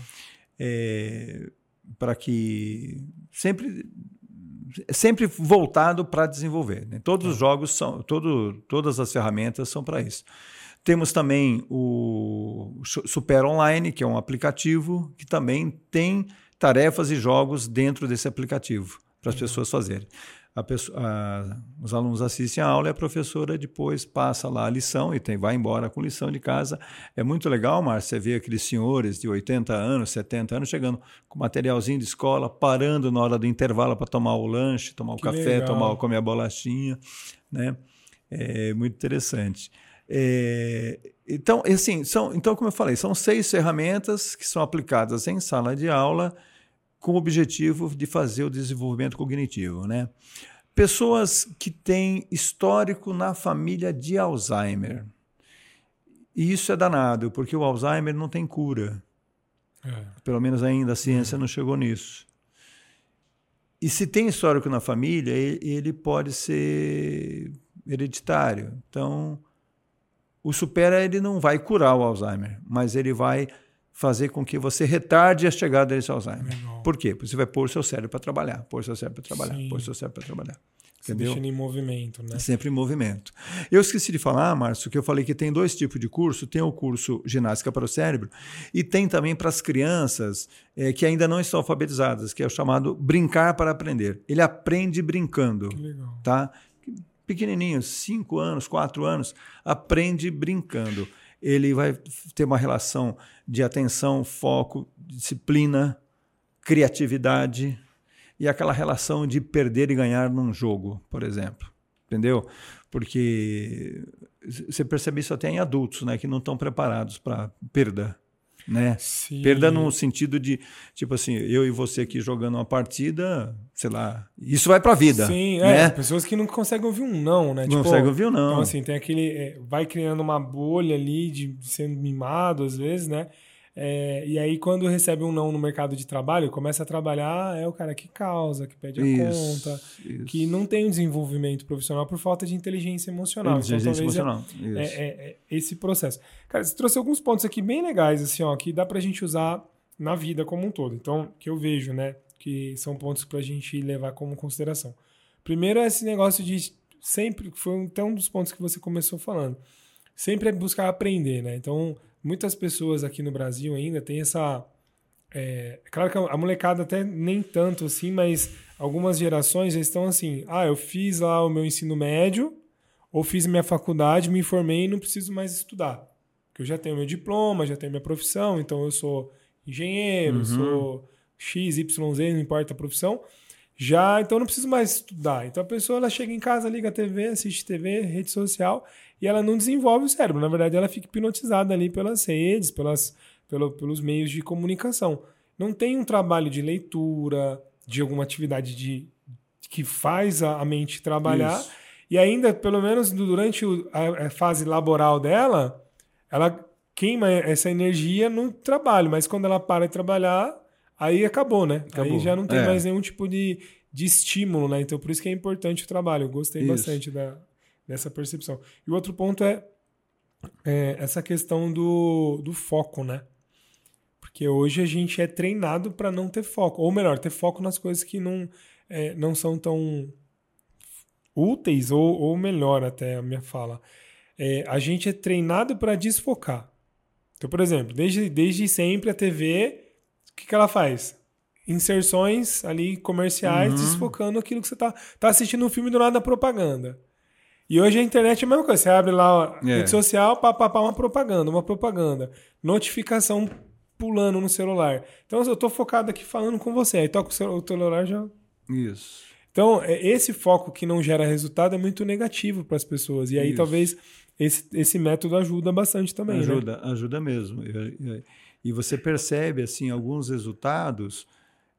para que sempre sempre voltado para desenvolver. né? Todos os jogos são, todo, todas as ferramentas são para isso. Temos também o Su- Super Online, que é um aplicativo que também tem tarefas e jogos dentro desse aplicativo para as pessoas fazerem. A pessoa- a- os alunos assistem a aula e a professora depois passa lá a lição e tem, vai embora com lição de casa. É muito legal, Márcio, você vê aqueles senhores de 80 anos, 70 anos chegando com materialzinho de escola, parando na hora do intervalo para tomar o lanche, tomar o Que café, legal. tomar, comer a bolachinha. Né? É muito interessante. É, então, assim, são, então, como eu falei, são seis ferramentas que são aplicadas em sala de aula com o objetivo de fazer o desenvolvimento cognitivo. Né? Pessoas que têm histórico na família de Alzheimer. E isso é danado, porque o Alzheimer não tem cura. É. Pelo menos ainda a ciência não chegou nisso. E se tem histórico na família, ele pode ser hereditário. Então, o supera ele não vai curar o Alzheimer, mas ele vai fazer com que você retarde a chegada desse Alzheimer. Legal. Por quê? Porque você vai pôr seu cérebro para trabalhar, pôr seu cérebro para trabalhar, Sim. pôr seu cérebro para trabalhar. Você Entendeu? deixa ele em movimento, né? Sempre em movimento. Eu esqueci de falar, Márcio, que eu falei que tem dois tipos de curso. Tem o curso Ginástica para o Cérebro e tem também para as crianças eh, que ainda não estão alfabetizadas, que é o chamado Brincar para Aprender. Ele aprende brincando, Que legal. tá? Pequenininho, 5 anos, 4 anos, aprende brincando. Ele vai ter uma relação de atenção, foco, disciplina, criatividade e aquela relação de perder e ganhar num jogo, por exemplo. Entendeu? Porque você percebe isso até em adultos, né, que não estão preparados para perda né? Sim. Perda no sentido de, tipo assim, eu e você aqui jogando uma partida, sei lá, isso vai pra vida. Sim, né? é, pessoas que não conseguem ouvir um não, né? Não tipo, conseguem ouvir um não. Então, assim, tem aquele. É, vai criando uma bolha ali de sendo mimado, às vezes, né? É, e aí, quando recebe um não no mercado de trabalho, começa a trabalhar, é o cara que causa, que pede a isso, conta, isso. que não tem um desenvolvimento profissional por falta de inteligência emocional. Então, inteligência então, emocional. É, é, é, esse processo. Cara, você trouxe alguns pontos aqui bem legais, assim, ó, que dá pra gente usar na vida como um todo. Então, que eu vejo, né, que são pontos pra gente levar como consideração. Primeiro é esse negócio de sempre, foi até um dos pontos que você começou falando, sempre é buscar aprender, né? Então, muitas pessoas aqui no Brasil ainda têm essa. É, é, claro que a molecada até nem tanto assim, mas algumas gerações estão assim: ah, eu fiz lá o meu ensino médio, ou fiz minha faculdade, me formei e não preciso mais estudar. Porque eu já tenho meu diploma, já tenho minha profissão, então eu sou engenheiro, uhum. sou X, Y, Z, não importa a profissão. Já, então não preciso mais estudar. Então a pessoa ela chega em casa, liga a TV, assiste TV, rede social e ela não desenvolve o cérebro. Na verdade, ela fica hipnotizada ali pelas redes, pelas, pelo, pelos meios de comunicação. Não tem um trabalho de leitura, de alguma atividade de, que faz a, a mente trabalhar. Isso. E ainda, pelo menos durante a, a fase laboral dela, ela queima essa energia no trabalho, mas quando ela para de trabalhar, aí acabou, né? Acabou. Aí já não tem é. mais nenhum tipo de, de estímulo, né? Então por isso que é importante o trabalho. Eu gostei isso. bastante da, dessa percepção. E o outro ponto é, é essa questão do, do foco, né? Porque hoje a gente é treinado para não ter foco. Ou melhor, ter foco nas coisas que não, é, não são tão úteis, ou, ou melhor até a minha fala. É, a gente é treinado para desfocar. Então, por exemplo, desde, desde sempre a TV, que, que ela faz? Inserções ali comerciais uhum. desfocando aquilo que você está tá assistindo um filme do nada propaganda. E hoje a internet é a mesma coisa. Você abre lá a é. rede social, pá, pá, pá, uma propaganda, uma propaganda. Notificação pulando no celular. Então eu estou focado aqui falando com você. Aí toca o celular já. Isso. Então, é, esse foco que não gera resultado é muito negativo para as pessoas. E aí Isso. talvez esse, esse método ajuda bastante também. Ajuda, né? ajuda mesmo. E você percebe assim alguns resultados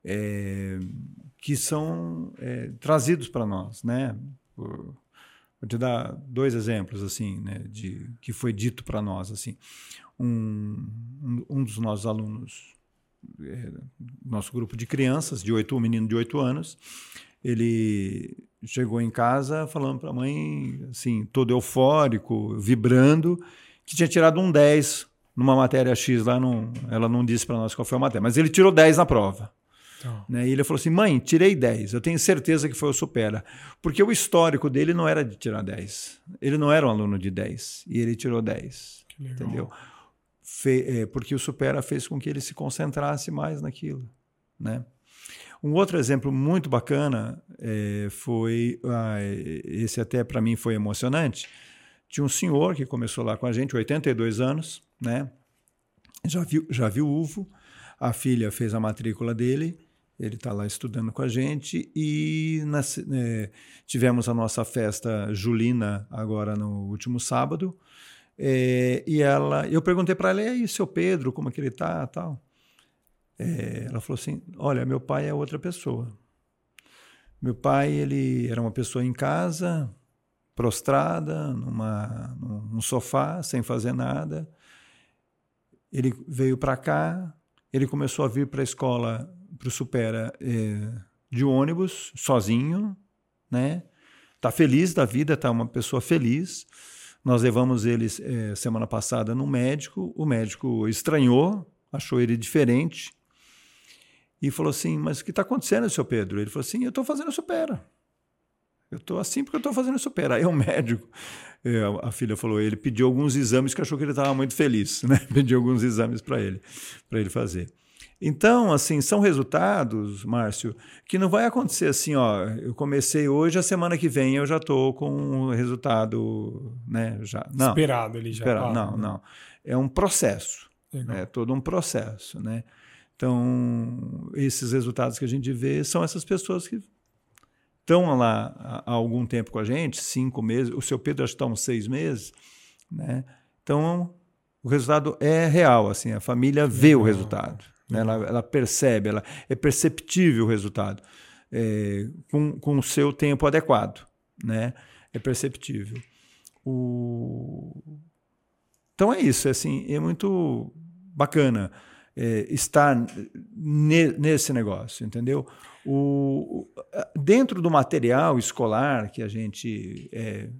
é, que são é, trazidos para nós, né? Vou te dar dois exemplos assim, né, de que foi dito para nós assim. Um, um, um, dos nossos alunos, é, nosso grupo de crianças, de oito, um menino de oito anos, ele chegou em casa falando para a mãe, assim, todo eufórico, vibrando, que tinha tirado um 10 numa matéria X lá, não, ela não disse para nós qual foi a matéria, mas ele tirou 10 na prova. Então. Né? E ele falou assim: mãe, tirei 10. Eu tenho certeza que foi o Supera. Porque o histórico dele não era de tirar 10. Ele não era um aluno de 10. E ele tirou 10. Entendeu? Fe é, porque o Supera fez com que ele se concentrasse mais naquilo. Né? Um outro exemplo muito bacana é, foi. Ah, esse até para mim foi emocionante. Tinha um senhor que começou lá com a gente, 82 anos, né? Já viu, já viu uvo. A filha fez a matrícula dele ele está lá estudando com a gente e nas, é, tivemos a nossa festa julina agora no último sábado. É, e ela, eu perguntei para ela, e aí, seu Pedro, como é que ele está, tal. É, ela falou assim, olha, meu pai é outra pessoa. Meu pai, ele era uma pessoa em casa, prostrada, numa, num sofá, sem fazer nada. Ele veio para cá, ele começou a vir para a escola para o Supera é, de ônibus, sozinho, né? Tá feliz da vida, tá uma pessoa feliz. Nós levamos ele é, semana passada no médico. O médico estranhou, achou ele diferente e falou assim: Mas o que está acontecendo, seu Pedro? Ele falou assim: Eu estou fazendo supera. Eu estou assim porque eu estou fazendo supera. Aí o médico, é, a filha falou, ele pediu alguns exames que achou que ele estava muito feliz, né? Pediu alguns exames para ele, para ele fazer. Então, assim, são resultados, Márcio, que não vai acontecer assim, ó, eu comecei hoje, a semana que vem eu já estou com um resultado, né, já. Não, esperado ele já. Esperado, não, né? não. É um processo, é todo um processo, né? Então, esses resultados que a gente vê são essas pessoas que estão lá há algum tempo com a gente, cinco meses, o seu Pedro acho que está uns seis meses, né? Então, o resultado é real, assim, a família vê o resultado, né? ela, ela, percebe, ela é perceptível o resultado, é, com, com o seu tempo adequado, né? É perceptível. O... Então é isso, é assim, é muito bacana é, estar ne, nesse negócio, entendeu? O, dentro do material escolar que a gente, é,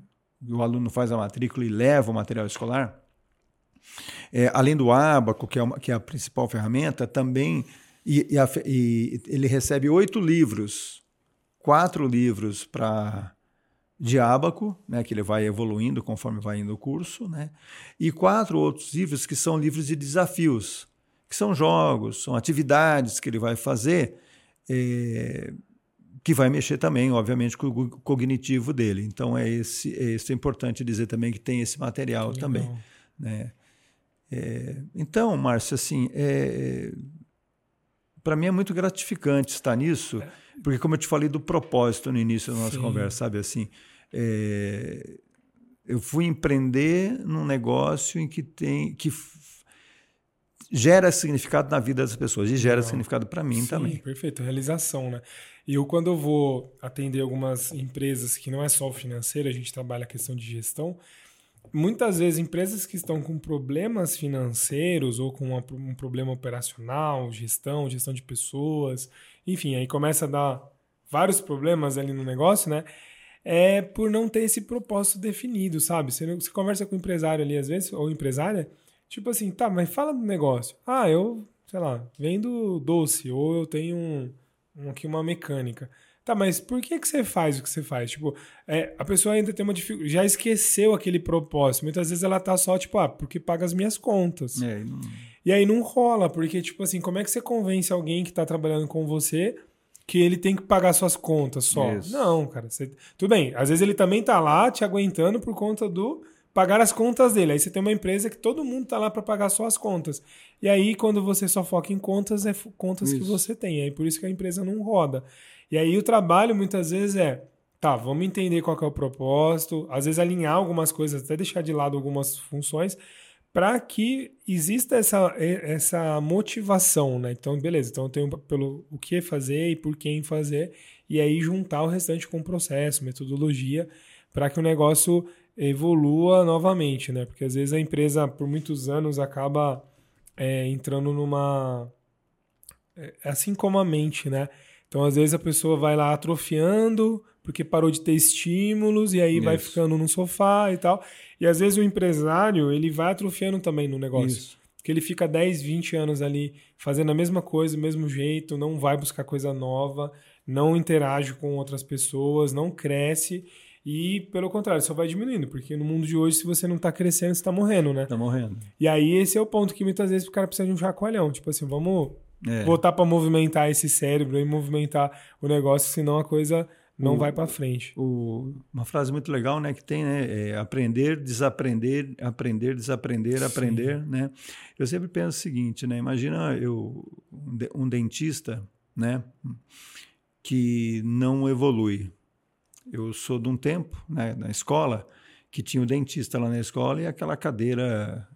o aluno faz a matrícula e leva o material escolar, é, além do Abaco, que é, uma, que é a principal ferramenta, também e, e, a, e ele recebe oito livros, quatro livros para de Abaco, né, que ele vai evoluindo conforme vai indo o curso, né, e quatro outros livros que são livros de desafios que são jogos, são atividades que ele vai fazer, é, que vai mexer também, obviamente, com o cognitivo dele. Então, é esse, é, isso é importante dizer também que tem esse material Legal. também. Né? É, então, Márcio, assim, é, para mim é muito gratificante estar nisso, é. porque, como eu te falei do propósito no início da nossa Sim. conversa, sabe assim, eu fui empreender num negócio em que tem que gera significado na vida das pessoas e gera significado para mim Sim, também. Perfeito, realização, né? E eu, quando eu vou atender algumas empresas que não é só o financeiro, a gente trabalha a questão de gestão, muitas vezes empresas que estão com problemas financeiros ou com uma, um problema operacional, gestão, gestão de pessoas, enfim, aí começa a dar vários problemas ali no negócio, né? É por não ter esse propósito definido, sabe? Você, você conversa com o empresário ali às vezes, ou empresária, Tipo assim, tá, mas fala do negócio. Ah, eu, sei lá, vendo doce, ou eu tenho um, um, aqui uma mecânica. Tá, mas por que, que você faz o que você faz? Tipo, é, a pessoa ainda tem uma dificuldade, já esqueceu aquele propósito. Muitas vezes ela tá só, tipo, ah, porque paga as minhas contas. É, não... E aí não rola, porque, tipo assim, como é que você convence alguém que tá trabalhando com você que ele tem que pagar suas contas só? Isso. Não, cara. Você... Tudo bem, às vezes ele também tá lá te aguentando por conta do pagar as contas dele. Aí você tem uma empresa que todo mundo está lá para pagar só as contas. E aí, quando você só foca em contas, é contas isso. que você tem. Aí por isso que a empresa não roda. E aí o trabalho muitas vezes é, tá, vamos entender qual é o propósito, às vezes alinhar algumas coisas, até deixar de lado algumas funções, para que exista essa, essa motivação, né? Então, beleza, então eu tenho pelo o que fazer e por quem fazer, e aí juntar o restante com o processo, metodologia, para que o negócio evolua novamente, né? Porque às vezes a empresa, por muitos anos, acaba é, entrando numa. É, assim como a mente, né? Então, às vezes, a pessoa vai lá atrofiando porque parou de ter estímulos e aí Isso. vai ficando no sofá e tal. E às vezes o empresário, ele vai atrofiando também no negócio. Isso. Porque ele fica 10, 20 anos ali fazendo a mesma coisa, do mesmo jeito, não vai buscar coisa nova, não interage com outras pessoas, não cresce. E, pelo contrário, só vai diminuindo, porque no mundo de hoje, se você não tá crescendo, você tá morrendo, né? Tá morrendo. E aí, esse é o ponto que muitas vezes o cara precisa de um chacoalhão. Tipo assim, vamos é. botar para movimentar esse cérebro e movimentar o negócio, senão a coisa não o, vai para frente. O, uma frase muito legal, né, que tem, né, é aprender, desaprender, aprender, desaprender, Sim. aprender, né? Eu sempre penso o seguinte, né, imagina eu um dentista, né, que não evolui, eu sou de um tempo, né, na escola, que tinha o dentista lá na escola e aquela cadeira.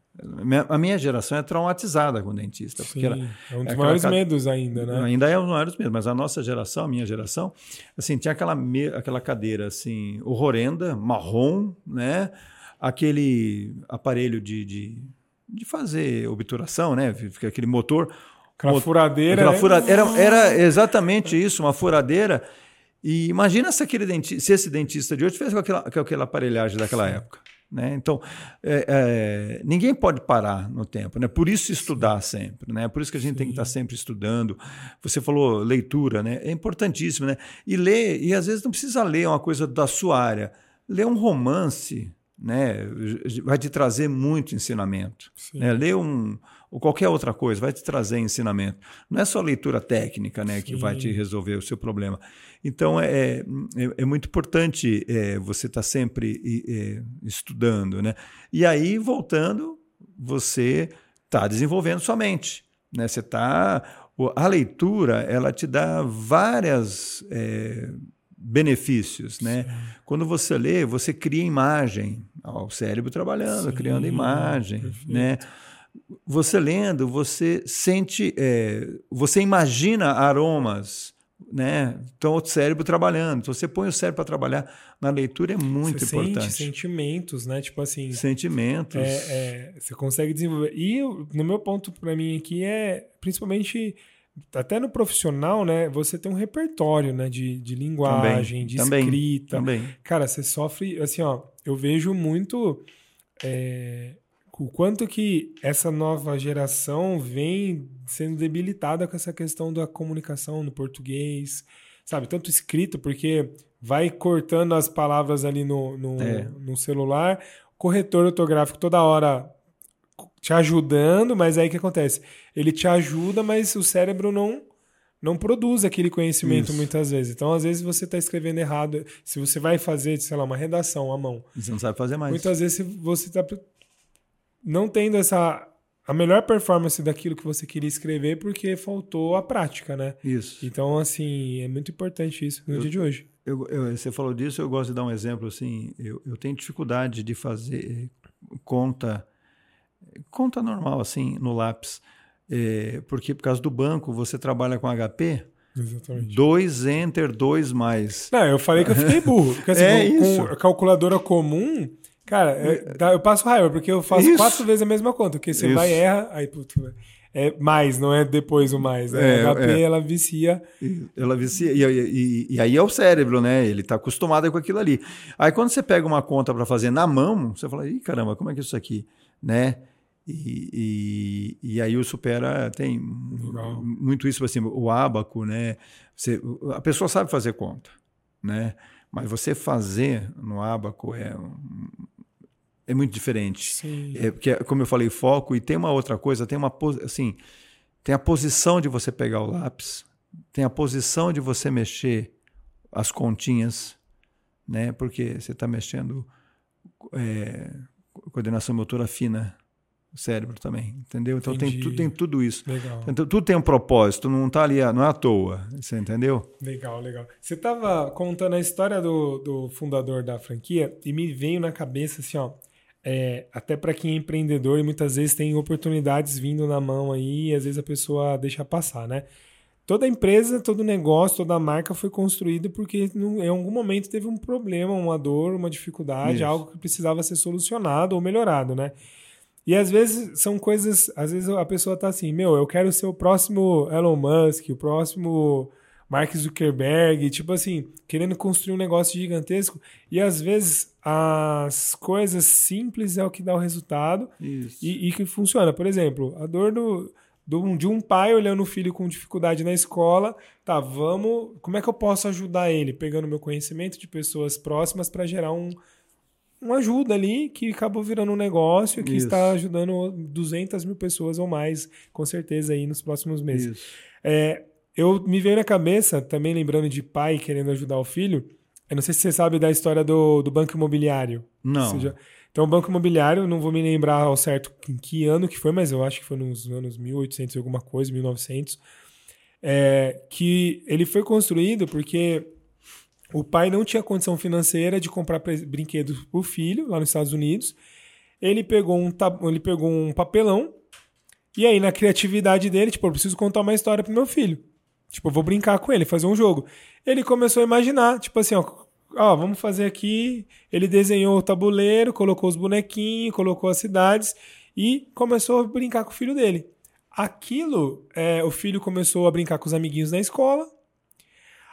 A minha geração é traumatizada com o dentista. Sim, era, é um dos maiores medos ainda, né? Ainda é um dos maiores medos, mas a nossa geração, a minha geração, assim, tinha aquela, me... aquela cadeira assim, horrenda, marrom, né? Aquele aparelho de, de, de fazer obturação, né? Aquele motor. Aquela furadeira. Aquela né? furadeira era, era exatamente isso, uma furadeira e imagina se, aquele dentista, se esse dentista de hoje tivesse com aquela, com aquela aparelhagem daquela época. Né? Então, é, é, ninguém pode parar no tempo, né? Por isso estudar sempre, né? Por isso que a gente Sim. tem que estar sempre estudando. Você falou leitura, né? É importantíssimo, né? E ler, e às vezes não precisa ler uma coisa da sua área. Ler um romance, né? Vai te trazer muito ensinamento. Né? Ler um, ou qualquer outra coisa, vai te trazer ensinamento. Não é só leitura técnica né, que vai te resolver o seu problema. Então, é, é, é muito importante é, você estar tá sempre é, estudando. Né? E aí, voltando, você está desenvolvendo sua mente. Né? Você está a leitura, ela te dá várias é, benefícios, né? Quando você lê, você cria imagem, ó, o cérebro trabalhando, Sim, criando imagem, perfeito. né? Você lendo, você sente, é, você imagina aromas, né? Então, o cérebro trabalhando. Então, você põe o cérebro para trabalhar na leitura é muito você importante. Sente sentimentos, né? Tipo assim. Sentimentos. É, é, você consegue desenvolver. E no meu ponto para mim aqui é principalmente até no profissional, né? Você tem um repertório, né? De, de linguagem, também, de também, escrita. Também. Cara, você sofre, assim, ó. Eu vejo muito é, o quanto que essa nova geração vem sendo debilitada com essa questão da comunicação no português, sabe? Tanto escrito, porque vai cortando as palavras ali no, no, é. no celular, corretor ortográfico toda hora te ajudando, mas aí o que acontece? Ele te ajuda, mas o cérebro não não produz aquele conhecimento Isso. muitas vezes. Então, às vezes, você está escrevendo errado. Se você vai fazer, sei lá, uma redação à mão. Você não sabe fazer mais. Muitas vezes você está não tendo essa a melhor performance daquilo que você queria escrever porque faltou a prática, né? Isso. Então, assim, é muito importante isso no eu, dia de hoje. Eu, eu, você falou disso, eu gosto de dar um exemplo assim. Eu, eu tenho dificuldade de fazer conta, conta normal assim no lápis, é, porque por causa do banco você trabalha com HP. Exatamente. Dois enter, dois mais. Não, eu falei que eu fiquei burro. Porque assim, é com, isso. com a calculadora comum, Cara, eu, eu passo raiva, porque eu faço Isso. quatro vezes a mesma conta, porque você Isso. vai e erra, aí, puto, é mais, não é depois o mais. Né? É, a HP, é. ela vicia. Ela vicia. E, e, e, aí é o cérebro, né? Ele está acostumado com aquilo ali. Aí quando você pega uma conta para fazer na mão, você fala, ih, caramba, como é que é isso aqui? Né? E, e, e aí o Supera tem Legal. muito isso, assim, o abaco, né? Você, a pessoa sabe fazer conta, né? Mas você fazer no abaco é é muito diferente. Sim. É, porque, como eu falei, foco e tem uma outra coisa, tem uma assim, tem a posição de você pegar o lápis, tem a posição de você mexer as continhas, né? Porque você está mexendo é, coordenação motora fina, o cérebro também, entendeu? Então tem, tu, tem tudo isso. Legal. Então, tudo tem um propósito, não está ali, não é à toa, você entendeu? Legal, legal. Você estava contando a história do, do fundador da franquia e me veio na cabeça assim, ó, é, até para quem é empreendedor e muitas vezes tem oportunidades vindo na mão aí e às vezes a pessoa deixa passar, né? Toda empresa, todo negócio, toda marca foi construído porque em algum momento teve um problema, uma dor, uma dificuldade, Isso. algo que precisava ser solucionado ou melhorado, né? E às vezes são coisas, às vezes a pessoa tá assim, meu, eu quero ser o próximo Elon Musk, o próximo Mark Zuckerberg, tipo assim, querendo construir um negócio gigantesco. E às vezes as coisas simples é o que dá o resultado e, e, que funciona. Por exemplo, a dor do, do, de um pai olhando o filho com dificuldade na escola. Tá, vamos. Como é que eu posso ajudar ele? Pegando meu conhecimento de pessoas próximas para gerar um, uma ajuda ali que acabou virando um negócio que Isso. está ajudando 200 mil pessoas ou mais, com certeza, aí nos próximos meses. É, eu me veio na cabeça, também lembrando de pai querendo ajudar o filho, eu não sei se você sabe da história do, do banco imobiliário. Não. Já... Então, o banco imobiliário, não vou me lembrar ao certo em que ano que foi, mas eu acho que foi nos anos 1800 e alguma coisa, 1900, é, que ele foi construído porque o pai não tinha condição financeira de comprar brinquedos para o filho lá nos Estados Unidos. Ele pegou um, ele pegou um papelão e aí, na criatividade dele, tipo, eu preciso contar uma história pro meu filho. Tipo, eu vou brincar com ele, fazer um jogo. Ele começou a imaginar, tipo assim, ó, ó, vamos fazer aqui. Ele desenhou o tabuleiro, colocou os bonequinhos, colocou as cidades e começou a brincar com o filho dele. Aquilo, é, o filho começou a brincar com os amiguinhos na escola.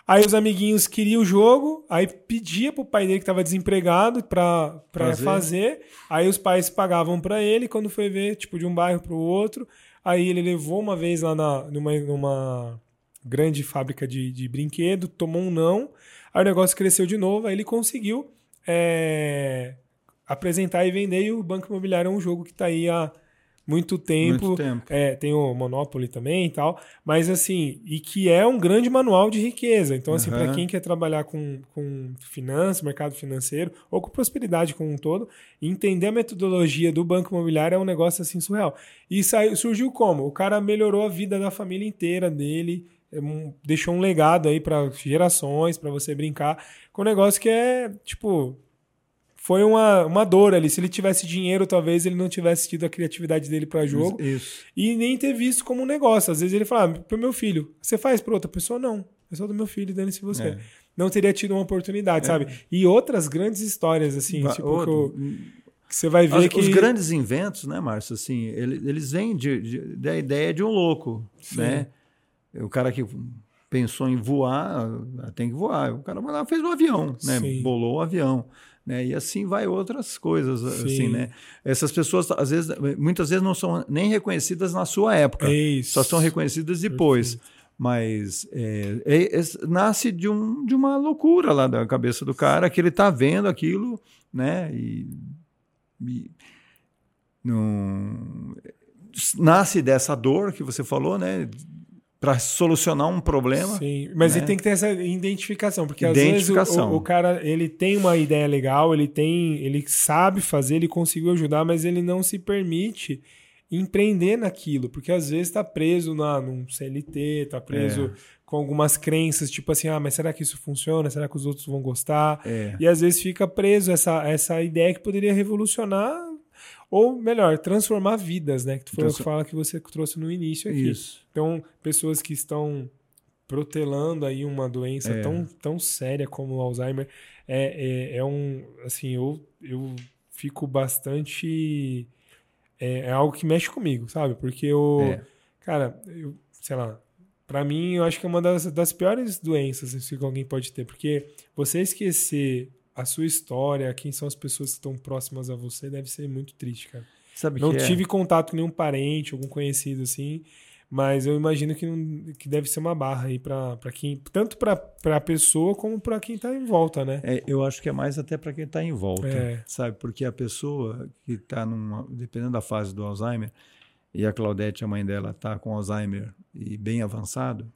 Aí os amiguinhos queriam o jogo, aí pedia pro pai dele que estava desempregado para fazer. fazer. Aí os pais pagavam para ele, quando foi ver, tipo, de um bairro para o outro. Aí ele levou uma vez lá na, numa, numa grande fábrica de, de brinquedo, tomou um não, aí o negócio cresceu de novo, aí ele conseguiu é, apresentar e vender, e o Banco Imobiliário é um jogo que está aí há muito tempo. Muito tempo. É, tem o Monopoly também e tal. Mas assim, e que é um grande manual de riqueza. Então, assim, Aham. para quem quer trabalhar com, com finanças, mercado financeiro, ou com prosperidade como um todo, entender a metodologia do banco imobiliário é um negócio assim surreal. E saiu, surgiu como? O cara melhorou a vida da família inteira dele. é um- Deixou um legado aí para gerações, para você brincar com um negócio que é, tipo, foi uma, uma dor ali. Se ele tivesse dinheiro, talvez ele não tivesse tido a criatividade dele para jogo Isso. e nem ter visto como um negócio. Às vezes ele fala, ah, pro meu filho, você faz para outra pessoa? Não. É só do meu filho, dane-se você. É. Não teria tido uma oportunidade, sabe? E outras grandes histórias, assim, Va- tipo, que, outro- eu- que você vai ver Os, que. os grandes inventos, né, Márcio? Assim, ele- eles vêm de- de- da ideia de um louco, Sim. né? O cara que pensou em voar, tem que voar. O cara lá fez um avião, né? Sim. Bolou o avião. Né? E assim vai outras coisas, assim, Sim. né? Essas pessoas, às vezes, muitas vezes não são nem reconhecidas na sua época. É isso. Só são reconhecidas depois. Mas é, é- é- nasce de, um, de uma loucura lá da cabeça do cara, que ele está vendo aquilo, né? E, e não- nasce dessa dor que você falou, né? Para solucionar um problema. Sim, mas né? ele tem que ter essa identificação, porque às Identificação. vezes o, o- o cara ele tem uma ideia legal, ele tem, ele sabe fazer, ele conseguiu ajudar, mas ele não se permite empreender naquilo, porque às vezes está preso na, num CLT, está preso É. com algumas crenças, tipo assim, ah, mas será que isso funciona? Será que os outros vão gostar? É. E às vezes fica preso essa, essa ideia que poderia revolucionar, ou melhor, transformar vidas, né? Que foi o que Transfor- fala que você trouxe no início aqui. Isso. Então, pessoas que estão protelando aí uma doença É. tão, tão séria como o Alzheimer, é, é, é um, assim, eu, eu fico bastante, é, é algo que mexe comigo, sabe? Porque eu, É. cara, eu, sei lá, pra mim eu acho que é uma das, das piores doenças assim, que alguém pode ter, porque você esquecer a sua história, quem são as pessoas que estão próximas a você, deve ser muito triste, cara. Sabe Não que é? tive contato com nenhum parente, algum conhecido assim, mas eu imagino que, não- que deve ser uma barra aí pra quem, tanto pra pra pessoa como pra quem tá em volta, né? É, eu acho que é mais até para quem está em volta, É. sabe? Porque a pessoa que está numa, dependendo da fase do Alzheimer, e a Claudete, a mãe dela, está com Alzheimer e bem avançado,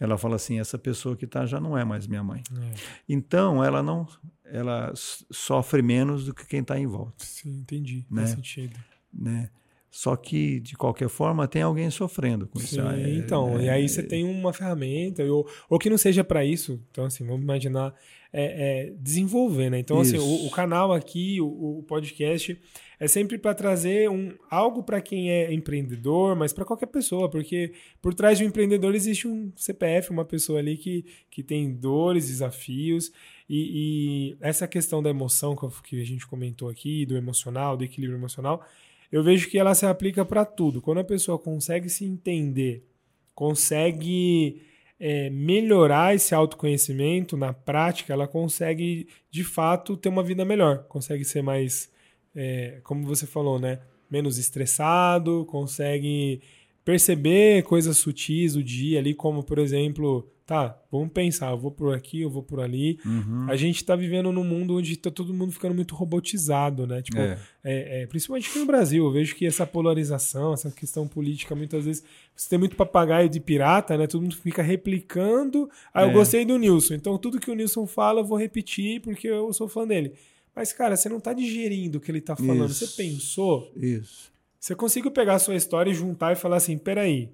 ela fala assim: essa pessoa que está já não é mais minha mãe. É, Então, ela não, ela sofre menos do que quem está em volta, sim, entendi. Né? Faz sentido. né? Só que de qualquer forma tem alguém sofrendo com isso. Sim, Ah, é- então, é- e aí você tem uma ferramenta, ou, ou que não seja pra isso, então assim, vamos imaginar, é, é, desenvolver, né? Então, assim, Isso. o, o canal aqui, o, o podcast, é sempre para trazer um, algo para quem é empreendedor, mas para qualquer pessoa, porque por trás de um empreendedor existe um CPF, uma pessoa ali que, que tem dores, desafios, e, e essa questão da emoção que a gente comentou aqui, do emocional, do equilíbrio emocional, eu vejo que ela se aplica para tudo. Quando a pessoa consegue se entender, consegue é, melhorar esse autoconhecimento na prática, ela consegue de fato ter uma vida melhor, consegue ser mais, é, como você falou, né, menos estressado, consegue perceber coisas sutis do dia ali, como por exemplo, tá, vamos pensar, eu vou por aqui, eu vou por ali. Uhum. A gente tá vivendo num mundo onde tá todo mundo ficando muito robotizado, né? Tipo, É. é, é, principalmente aqui no Brasil, eu vejo que essa polarização, essa questão política, muitas vezes você tem muito papagaio de pirata, né? Todo mundo fica replicando. Ah, eu É. gostei do Nilson, então tudo que o Nilson fala eu vou repetir porque eu sou fã dele. Mas, cara, você não tá digerindo o que ele tá falando. Isso. Você pensou? Isso. Você conseguiu pegar a sua história e juntar e falar assim: peraí,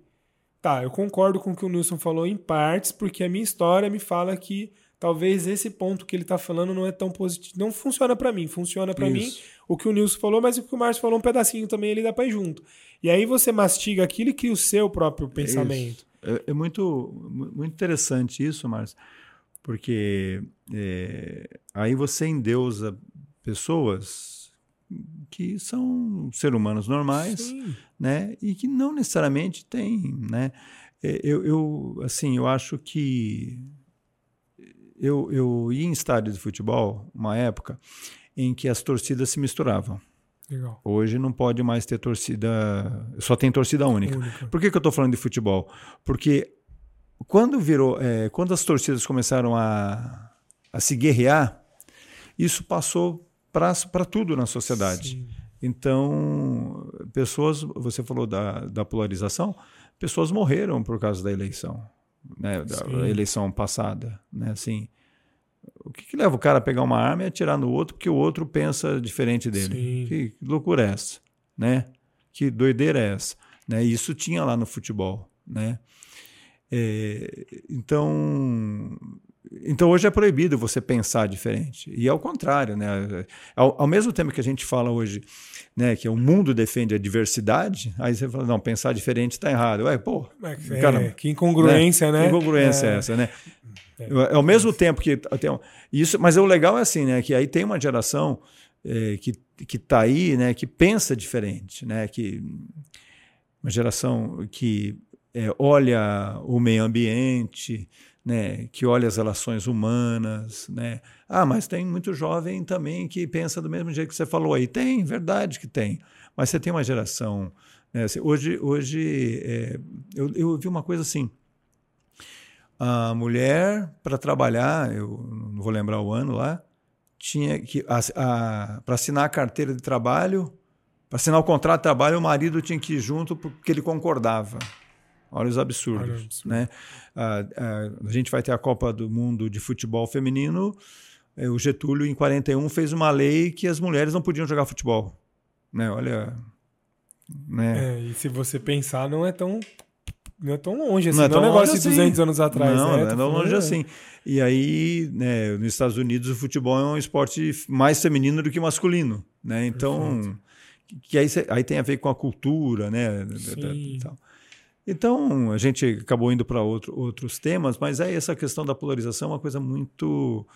tá, eu concordo com o que o Nilson falou em partes, porque a minha história me fala que talvez esse ponto que ele tá falando não é tão positivo. Não funciona pra mim, funciona pra mim o que o Nilson falou, mas o que o Márcio falou um pedacinho também ele dá pra ir junto. E aí você mastiga aquilo e cria o seu próprio pensamento. É, é muito, mu- muito interessante isso, Márcio, porque é, aí você endeusa pessoas que são seres humanos normais, Sim. né, e que não necessariamente têm, né. É, Eu, eu assim, eu acho que eu, eu ia em estádio de futebol uma época em que as torcidas se misturavam. Legal. Hoje não pode mais ter torcida, só tem torcida única. Única. Por que, que eu estou falando de futebol? Porque quando virou, é, quando as torcidas começaram a, a se guerrear, isso passou para tudo na sociedade. Sim. Então, pessoas, você falou da, da polarização, pessoas morreram por causa da eleição, né, da Sim. eleição passada, né, assim, o que, que, leva o cara a pegar uma arma e atirar no outro porque o outro pensa diferente dele? Que, que loucura é essa, né? Que doideira é essa? Né? Isso tinha lá no futebol, né? É, então, então hoje é proibido você pensar diferente. E ao contrário, né? Ao, ao, mesmo tempo que a gente fala hoje, né, que o mundo defende a diversidade, aí você fala, não, pensar diferente está errado. Ué, pô, é, cara, que incongruência, né? né? Que incongruência é, é essa, né? É, é ao mesmo tempo que tem isso, mas o legal é assim, né, que aí tem uma geração é, que que está aí, né, que pensa diferente, né, que uma geração que é, olha o meio ambiente, né, que olha as relações humanas, né? Ah, mas tem muito jovem também que pensa do mesmo jeito que você falou aí. Tem, verdade que tem. Mas você tem uma geração. Né, assim, hoje, hoje é, eu, eu vi uma coisa assim. A mulher para trabalhar, eu não vou lembrar o ano lá, tinha que para assinar a carteira de trabalho, para assinar o contrato de trabalho, o marido tinha que ir junto porque ele concordava. Olha os absurdos. Olha absurdo. né? A, a, a, gente vai ter a Copa do Mundo de Futebol Feminino. É, o Getúlio, em 41, fez uma lei que as mulheres não podiam jogar futebol. Né? Olha. Né? É, e se você pensar, não é tão. Não é tão longe assim, não é, tão não é negócio de 200 assim. anos atrás. Não, né? não é tão longe assim. E aí, né, nos Estados Unidos, o futebol é um esporte mais feminino do que masculino. Né? Então, que aí, aí tem a ver com a cultura, né? Sim. Tal. Então, a gente acabou indo para outro, outros temas, mas é essa questão da polarização é uma coisa muito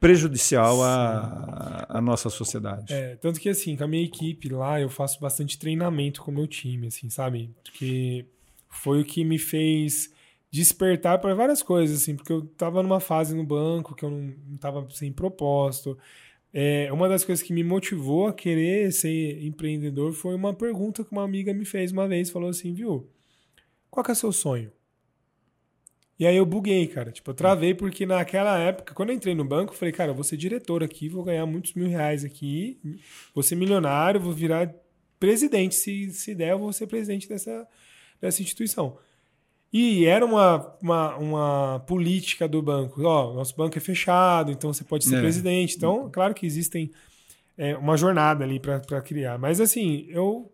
prejudicial à, à nossa sociedade. É, tanto que assim, com a minha equipe lá, eu faço bastante treinamento com o meu time, assim, sabe? Porque foi o que me fez despertar para várias coisas, assim, porque eu estava numa fase no banco que eu não, estava sem propósito. É, uma das coisas que me motivou a querer ser empreendedor foi uma pergunta que uma amiga me fez uma vez, falou assim, viu? Qual que é o seu sonho? E aí eu buguei, cara. Tipo, eu travei porque naquela época, quando eu entrei no banco, eu falei, cara, eu vou ser diretor aqui, vou ganhar muitos mil reais aqui, vou ser milionário, vou virar presidente. Se, se der, eu vou ser presidente dessa, dessa instituição. E era uma, uma, uma política do banco. Ó, nosso banco é fechado, então você pode ser é. presidente. Então, claro que existem é, uma jornada ali para criar. Mas assim, eu,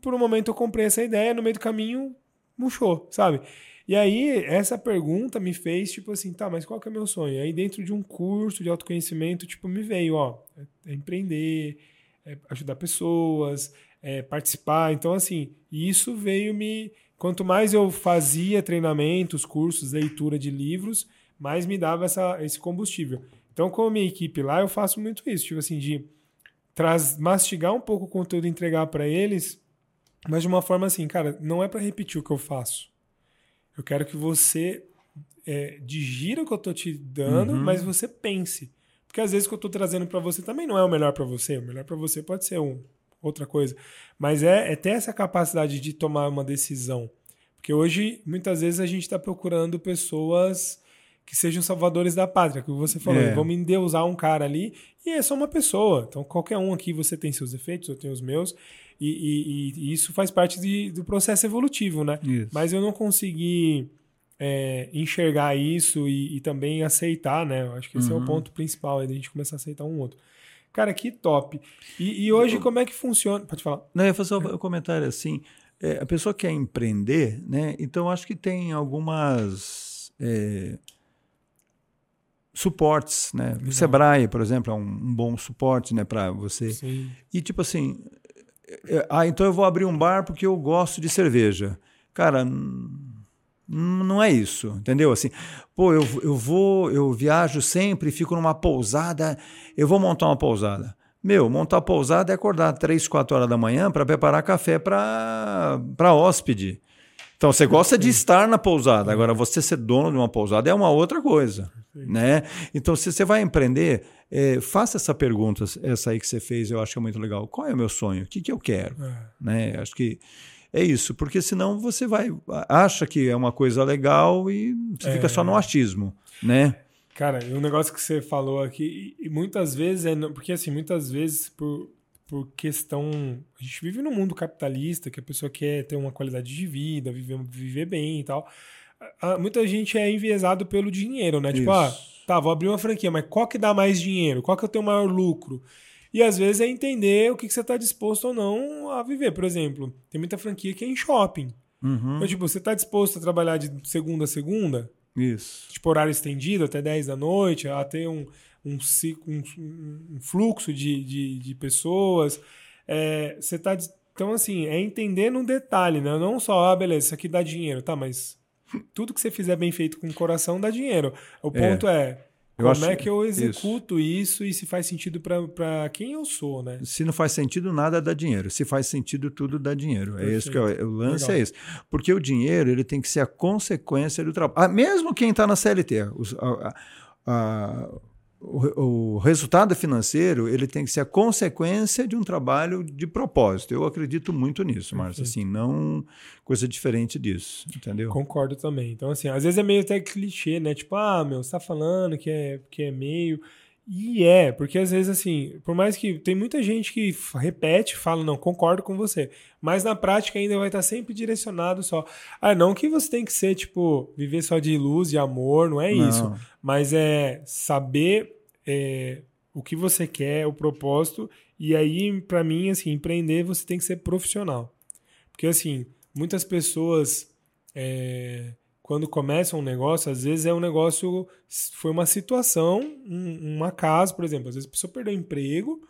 por um momento, eu comprei essa ideia, no meio do caminho, murchou, sabe? E aí, essa pergunta me fez, tipo assim, tá, mas qual que é o meu sonho? Aí, dentro de um curso de autoconhecimento, tipo, me veio, ó, é empreender, é ajudar pessoas, é participar. Então, assim, isso veio me. Quanto mais eu fazia treinamentos, cursos, leitura de livros, mais me dava essa, esse combustível. Então, com a minha equipe lá, eu faço muito isso, tipo assim, de traz, mastigar um pouco o conteúdo e entregar para eles mas de uma forma assim, cara, não é para repetir o que eu faço. Eu quero que você é, digira o que eu tô te dando, uhum. mas você pense. Porque às vezes o que eu tô trazendo para você também não é o melhor para você. O melhor para você pode ser um, outra coisa. Mas é, é ter essa capacidade de tomar uma decisão. Porque hoje, muitas vezes, a gente está procurando pessoas que sejam salvadores da pátria, que você falou, é. vamos endeusar um cara ali, e é só uma pessoa. Então, qualquer um aqui, você tem seus defeitos, eu tenho os meus, e, e, e isso faz parte de, do processo evolutivo, né? Isso. Mas eu não consegui é, enxergar isso e, e, também aceitar, né? Eu acho que esse uhum. é o uhum. ponto principal, da gente começar a aceitar um outro. Cara, que top. E, e hoje, como é que funciona? Pode falar. Não, eu ia fazer um comentário assim. É, a pessoa quer empreender, né? Então, acho que tem algumas... É, suportes, né? O Sebrae, por exemplo, é um, um bom suporte, né, para você. Sim. E tipo assim, é, ah, então eu vou abrir um bar porque eu gosto de cerveja. Cara, não é isso, entendeu? Assim, pô, eu, eu vou, eu viajo sempre, fico numa pousada, eu vou montar uma pousada. Meu, montar pousada é acordar três, quatro horas da manhã para preparar café para hóspede. Então você gosta de estar na pousada, agora você ser dono de uma pousada é uma outra coisa, né? Então se você vai empreender, é, faça essa pergunta, essa aí que você fez, eu acho que é muito legal. Qual é o meu sonho? O que, que eu quero? É. Né? Acho que é isso, porque senão você vai acha que é uma coisa legal e você é. fica só no achismo, né? Cara, um negócio que você falou aqui, e muitas vezes é porque assim, muitas vezes por por questão. A gente vive num mundo capitalista que a pessoa quer ter uma qualidade de vida, viver, viver bem e tal. Muita gente é enviesado pelo dinheiro, né? Tipo, ah, tá, vou abrir uma franquia, mas qual que dá mais dinheiro? Qual que eu tenho maior lucro? E às vezes é entender o que, que você está disposto ou não a viver. Por exemplo, tem muita franquia que é em shopping. Uhum. Então, tipo, você está disposto a trabalhar de segunda a segunda? Isso. Tipo, horário estendido até 10 da noite, a ter um, um, um, um fluxo de, de, de pessoas. É, você tá. Então, assim, é entender no detalhe, né? Não só, ah, beleza, isso aqui dá dinheiro, tá, mas tudo que você fizer bem feito com o coração dá dinheiro. O é. ponto é, é eu como é que eu executo isso. isso, e se faz sentido para quem eu sou, né? Se não faz sentido, nada dá dinheiro. Se faz sentido, tudo dá dinheiro. Perfeito. É isso que é, o lance Legal. é esse. Porque o dinheiro ele tem que ser a consequência do trabalho. Ah, mesmo quem está na CLT, os, a, a, o, o, resultado financeiro ele tem que ser a consequência de um trabalho de propósito. Eu acredito muito nisso, Márcio. Assim, não coisa diferente disso, entendeu? Concordo também. Então, assim, às vezes é meio até clichê, né? Tipo, ah, meu, você tá falando que é, que é meio. E é, porque às vezes, assim, por mais que tem muita gente que repete, fala, não, concordo com você, mas na prática ainda vai estar sempre direcionado só. Ah, não que você tem que ser, tipo, viver só de luz e amor, não é não. isso. Mas é saber é, o que você quer, o propósito, e aí, para mim, assim, empreender você tem que ser profissional. Porque, assim, muitas pessoas. É, quando começam um negócio, às vezes é um negócio, foi uma situação, um, um acaso, por exemplo. Às vezes a pessoa perdeu o emprego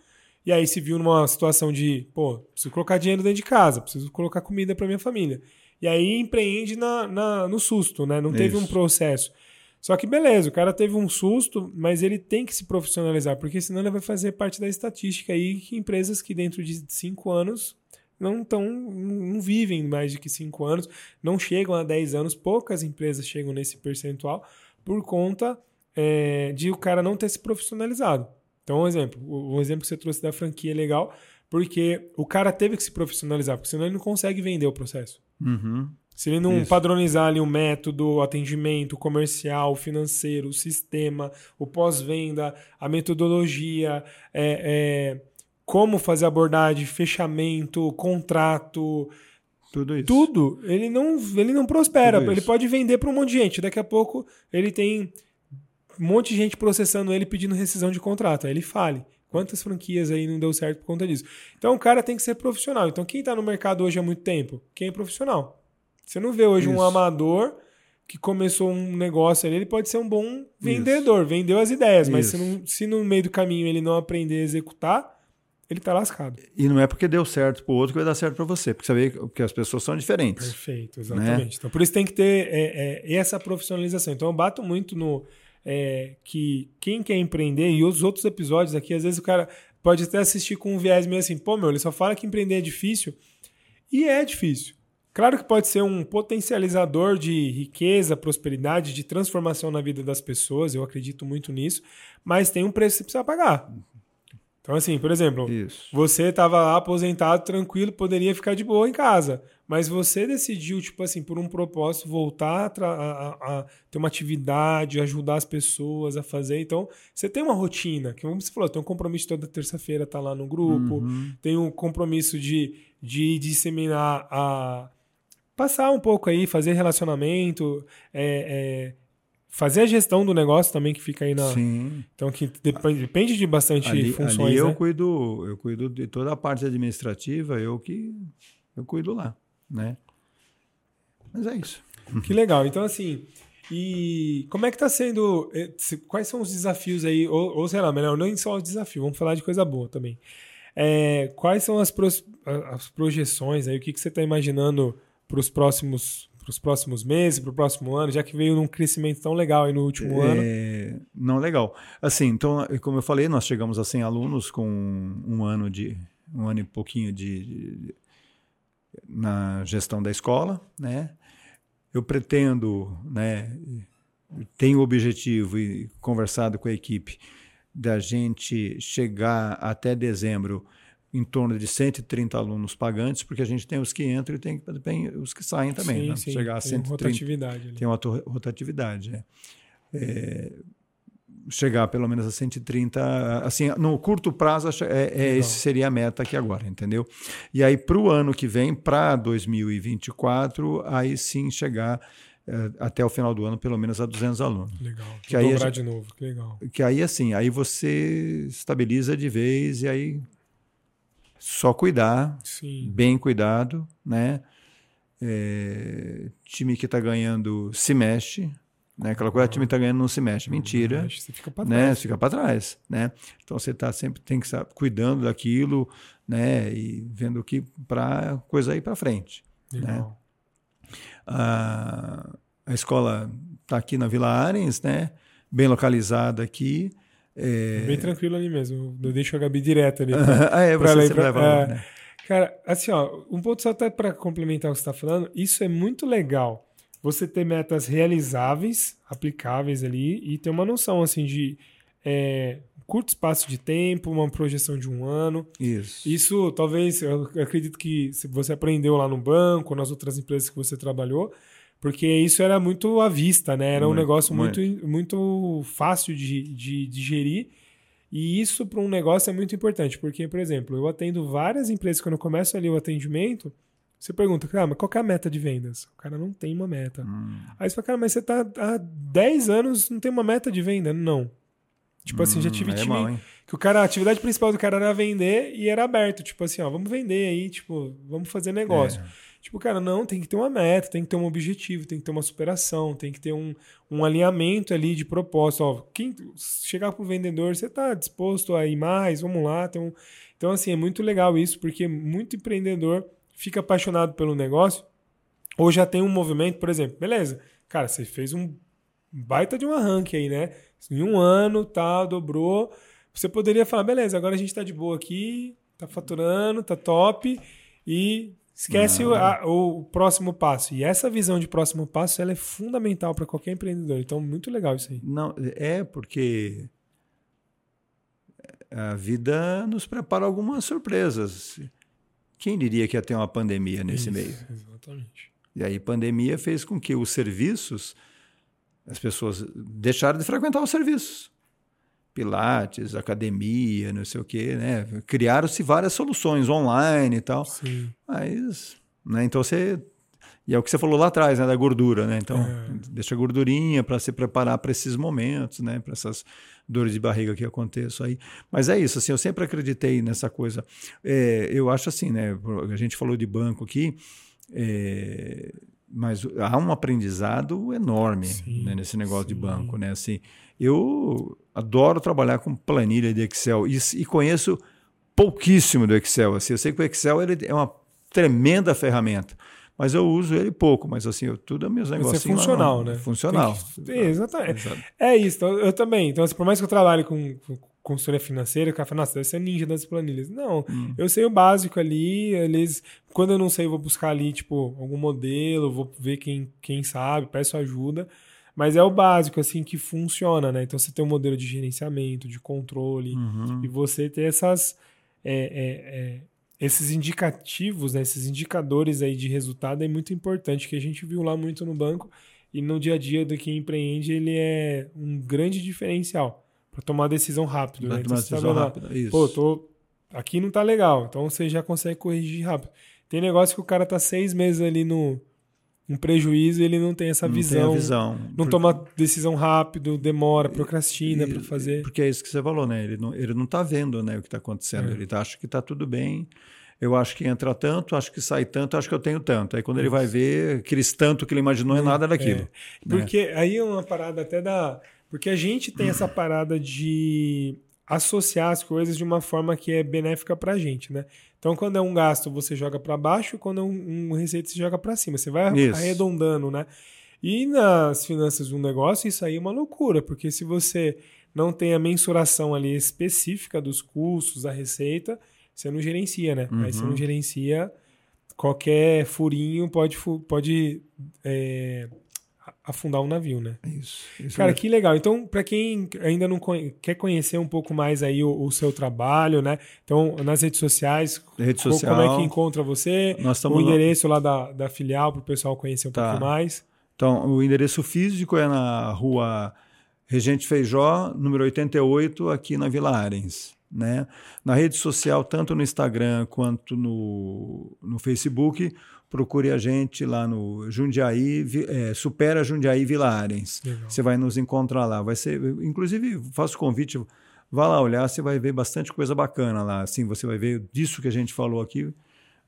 e aí se viu numa situação de, pô, preciso colocar dinheiro dentro de casa, preciso colocar comida para minha família. E aí empreende na, na, no susto, né? Não teve Isso. um processo. Só que beleza, o cara teve um susto, mas ele tem que se profissionalizar, porque senão ele vai fazer parte da estatística aí que empresas que dentro de cinco anos não tão, não vivem mais de que 5 anos, não chegam a 10 anos, poucas empresas chegam nesse percentual por conta é, de o cara não ter se profissionalizado. Então, um exemplo, o, o exemplo que você trouxe da franquia é legal, porque o cara teve que se profissionalizar, porque senão ele não consegue vender o processo. Uhum. Se ele não Isso. padronizar ali o método, o atendimento comercial, financeiro, o sistema, o pós-venda, a metodologia, é, é, como fazer abordagem, fechamento, contrato, tudo isso. Tudo, ele não, ele não prospera. Ele pode vender para um monte de gente. Daqui a pouco ele tem um monte de gente processando ele pedindo rescisão de contrato. Aí ele fale. Quantas franquias aí não deu certo por conta disso? Então o cara tem que ser profissional. Então quem está no mercado hoje há muito tempo? Quem é profissional. Você não vê hoje isso. um amador que começou um negócio ali, ele pode ser um bom vendedor, isso. vendeu as ideias, mas se, não, se no meio do caminho ele não aprender a executar, ele tá lascado. E não é porque deu certo pro outro que vai dar certo para você, porque você vê que as pessoas são diferentes. Perfeito, exatamente. Né? Então, por isso tem que ter é, é, essa profissionalização. Então, eu bato muito no é, que quem quer empreender, e os outros episódios aqui, às vezes o cara pode até assistir com um viés meio assim, pô, meu, ele só fala que empreender é difícil. E é difícil. Claro que pode ser um potencializador de riqueza, prosperidade, de transformação na vida das pessoas, eu acredito muito nisso, mas tem um preço que você precisa pagar. Então, assim, por exemplo, Isso. você estava lá aposentado, tranquilo, poderia ficar de boa em casa. Mas você decidiu, tipo assim, por um propósito, voltar a, a, a, ter uma atividade, ajudar as pessoas a fazer. Então, você tem uma rotina, que como você falou, tem um compromisso toda terça-feira, tá lá no grupo, uhum. tem um compromisso de, de disseminar a. Passar um pouco aí, fazer relacionamento, é, é fazer a gestão do negócio também que fica aí na. Sim. Então que depende, depende de bastante ali, funções. Ali eu né? cuido, eu cuido de toda a parte administrativa, eu que eu cuido lá, né? Mas é isso. Que legal. Então assim, e como é que está sendo? Eh, quais são os desafios aí? Ou, ou sei lá, melhor, nem só os desafios, vamos falar de coisa boa também. É, quais são as, pro, as projeções aí? O que, que você está imaginando para os próximos para os próximos meses, para o próximo ano, já que veio num crescimento tão legal aí no último é, ano? Não, legal. Assim, então, como eu falei, nós chegamos a 100 alunos com um ano de um ano e pouquinho de, de na gestão da escola, né? Eu pretendo, né? Tenho o objetivo e conversado com a equipe da gente chegar até dezembro em torno de 130 alunos pagantes, porque a gente tem os que entram e tem, tem os que saem também. Sim, né? sim. Chegar a 130, tem rotatividade. Ali. Tem uma rotatividade. É. É, chegar pelo menos a 130, assim, no curto prazo, é, é esse seria a meta aqui agora, entendeu? E aí, para o ano que vem, para 2024, aí sim chegar é, até o final do ano, pelo menos a 200 alunos. Legal. Que aí, dobrar de novo, que legal. Que aí, assim, aí você estabiliza de vez e aí só cuidar, Sim. bem cuidado, né? É, time que está ganhando se mexe, né? Aquela coisa, o time está ganhando não se mexe. Mentira. Mexe, Você fica para né? trás. Fica para trás, né? Então você tá sempre tem que estar cuidando daquilo, né? E vendo que para coisa ir para frente. Legal. A, a escola está aqui na Vila Arens, né? Bem localizada aqui. É... Bem tranquilo ali mesmo. Eu deixo a Gabi direto ali. ah, é, você ela pra- leva lá, né? Cara, assim, ó, um ponto só até para complementar o que você está falando, isso é muito legal. Você ter metas realizáveis, aplicáveis ali, e ter uma noção assim de é, curto espaço de tempo, uma projeção de um ano. Isso. Isso talvez, eu acredito que você aprendeu lá no banco, nas outras empresas que você trabalhou, porque isso era muito à vista, né? Era um negócio muito, muito fácil de, de digerir. E isso para um negócio é muito importante, porque, por exemplo, eu atendo várias empresas, quando eu começo ali o atendimento, você pergunta, cara, mas qual que é a meta de vendas? O cara não tem uma meta. Hum. Aí você fala, cara, mas você tá há 10 anos, não tem uma meta de venda? Não. Tipo assim, já tive Hum, aí é time mal, que o cara, a atividade principal do cara era vender e era aberto, tipo assim, ó, vamos vender aí, tipo, vamos fazer negócio. É. Tipo, cara, não, tem que ter uma meta, tem que ter um objetivo, tem que ter uma superação, tem que ter um, um alinhamento ali de propósito. Ó, quem chegar pro vendedor, você tá disposto a ir mais? Vamos lá. Um... Então, assim, é muito legal isso, porque muito empreendedor fica apaixonado pelo negócio ou já tem um movimento, por exemplo, beleza, cara, você fez um baita de um arranque aí, né? Em um ano, tá, dobrou. Você poderia falar, beleza, agora a gente tá de boa aqui, tá faturando, tá top, e esquece o, a- o próximo passo. E essa visão de próximo passo, ela é fundamental para qualquer empreendedor. Então, muito legal isso aí. Não, é porque a vida nos prepara algumas surpresas. Quem diria que ia ter uma pandemia nesse Isso, meio? Exatamente. E aí, pandemia fez com que os serviços, as pessoas deixaram de frequentar os serviços. Pilates, academia, não sei o quê, né? Criaram-se várias soluções online e tal. Sim. Mas, né? Então você. E é o que você falou lá atrás, né? Da gordura, né? Então, É. deixa a gordurinha para se preparar para esses momentos, né? Para essas dores de barriga que aconteçam aí. Mas é isso, assim, eu sempre acreditei nessa coisa. É, eu acho assim, né? A gente falou de banco aqui, é, mas há um aprendizado enorme Sim, né, nesse negócio de sim. banco, né? Assim, eu adoro trabalhar com planilha de Excel e, e conheço pouquíssimo do Excel. Assim, eu sei que o Excel ele é uma tremenda ferramenta, mas eu uso ele pouco. Mas assim, eu, tudo é meus Você é negócios. funcional, né? Funcional. Que- exatamente. Exato. É isso, então, eu também. Então, assim, por mais que eu trabalhe com, com consultoria financeira, o cara fala, nossa, deve ser ninja das planilhas. Não, Hum. eu sei o básico ali, eles, quando eu não sei, eu vou buscar ali, tipo, algum modelo, vou ver quem, quem sabe, peço ajuda. Mas é o básico, assim, que funciona, né? Então, você tem um modelo de gerenciamento, de controle, Uhum. e você ter essas, é, é, é, esses indicativos, né? esses indicadores aí de resultado é muito importante, que a gente viu lá muito no banco, e no dia a dia do que empreende, ele é um grande diferencial para tomar decisão rápido. Né? Uma Então, tá decisão rápida, isso. Pô, tô. Aqui não tá legal. Então você já consegue corrigir rápido. Tem negócio que o cara tá seis meses ali no, no prejuízo e ele não tem essa Não tem a visão. visão. Não Porque- toma decisão rápido, demora, procrastina para fazer. Porque é isso que você falou, né? Ele não, ele não tá vendo né, o que está acontecendo. É. Ele tá, acha que está tudo bem. Eu acho que entra tanto, acho que sai tanto, acho que eu tenho tanto. Aí quando ele vai ver, aqueles tanto que ele imaginou é nada daquilo. né? Porque aí é uma parada até da. Porque a gente tem essa parada de associar as coisas de uma forma que é benéfica pra gente, né? Então, quando é um gasto, você joga para baixo, quando é um, um receita, você joga para cima. Você vai Isso. arredondando, né? E nas finanças de um negócio, isso aí é uma loucura, porque se você não tem a mensuração ali específica dos custos, da receita, você não gerencia, né? Aí você Uhum. não gerencia, qualquer furinho pode, pode é, afundar um navio, né? Isso. isso Cara, mesmo. que legal. Então, para quem ainda não conhe- quer conhecer um pouco mais aí o, o seu trabalho, né? Então, nas redes sociais, Rede social. como é que encontra você? Nós O estamos no- endereço lá da, da filial para o pessoal conhecer um Tá. pouco mais. Então, o endereço físico é na rua Regente Feijó, número 88, aqui na Vila Arens. Né? Na rede social, tanto no Instagram quanto no, no Facebook, procure a gente lá no Jundiaí, é, Supera Jundiaí Vila Arens. Legal. Você vai nos encontrar lá. Vai ser, inclusive, faço convite, vá lá olhar, você vai ver bastante coisa bacana lá. Assim, você vai ver disso que a gente falou aqui,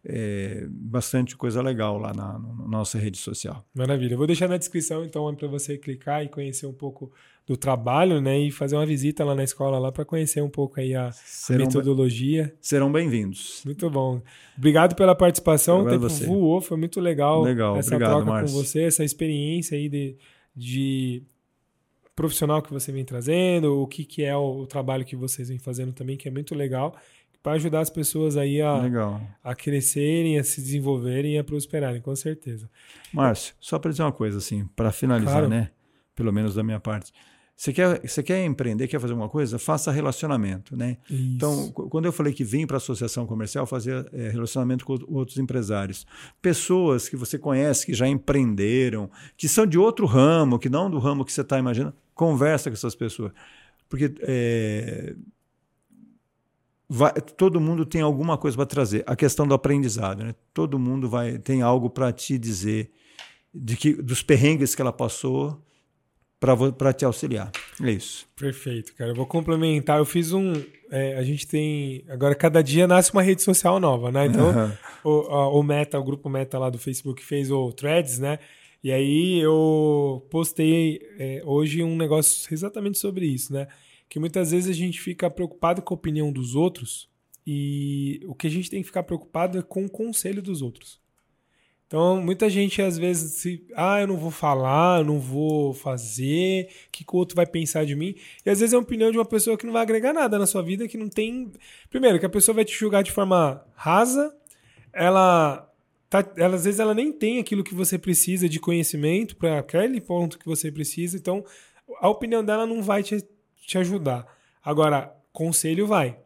é, bastante coisa legal lá na, na, nossa rede social. Maravilha. Eu vou deixar na descrição, então, para você clicar e conhecer um pouco do trabalho, né? E fazer uma visita lá na escola lá para conhecer um pouco aí a serão metodologia. Bem, serão bem-vindos. Muito bom. Obrigado pela participação. o tempo você. voou, foi muito legal, legal. essa Obrigado, troca Marcio. com você, essa experiência aí de, de profissional que você vem trazendo, o que, que é o, o trabalho que vocês vêm fazendo também, que é muito legal para ajudar as pessoas aí a, a crescerem, a se desenvolverem e a prosperarem, com certeza. Márcio, só para dizer uma coisa assim, para finalizar, claro. né? Pelo menos da minha parte. Você quer, você quer empreender, quer fazer alguma coisa? Faça relacionamento, né? Isso. Então, quando eu falei que vim para a associação comercial fazer é, relacionamento com outros empresários, pessoas que você conhece, que já empreenderam, que são de outro ramo, que não do ramo que você está imaginando, conversa com essas pessoas. Porque é, vai, todo mundo tem alguma coisa para trazer. A questão do aprendizado, né? Todo mundo vai tem algo para te dizer de que dos perrengues que ela passou para te auxiliar. É isso. Perfeito, cara. Eu vou complementar. Eu fiz um. É, a gente tem. Agora, cada dia nasce uma rede social nova, né? Então, uhum. o, a, o Meta, o grupo Meta lá do Facebook fez o Threads, né? E aí eu postei é, hoje um negócio exatamente sobre isso, né? que muitas vezes a gente fica preocupado com a opinião dos outros e o que a gente tem que ficar preocupado é com o conselho dos outros. Então, muita gente às vezes se, ah, eu não vou falar, eu não vou fazer, o que, que o outro vai pensar de mim? E às vezes é a opinião de uma pessoa que não vai agregar nada na sua vida, que não tem. Primeiro, que a pessoa vai te julgar de forma rasa, ela tá, ela, às vezes ela nem tem aquilo que você precisa de conhecimento para aquele ponto que você precisa, então a opinião dela não vai te te ajudar. Agora, conselho vai.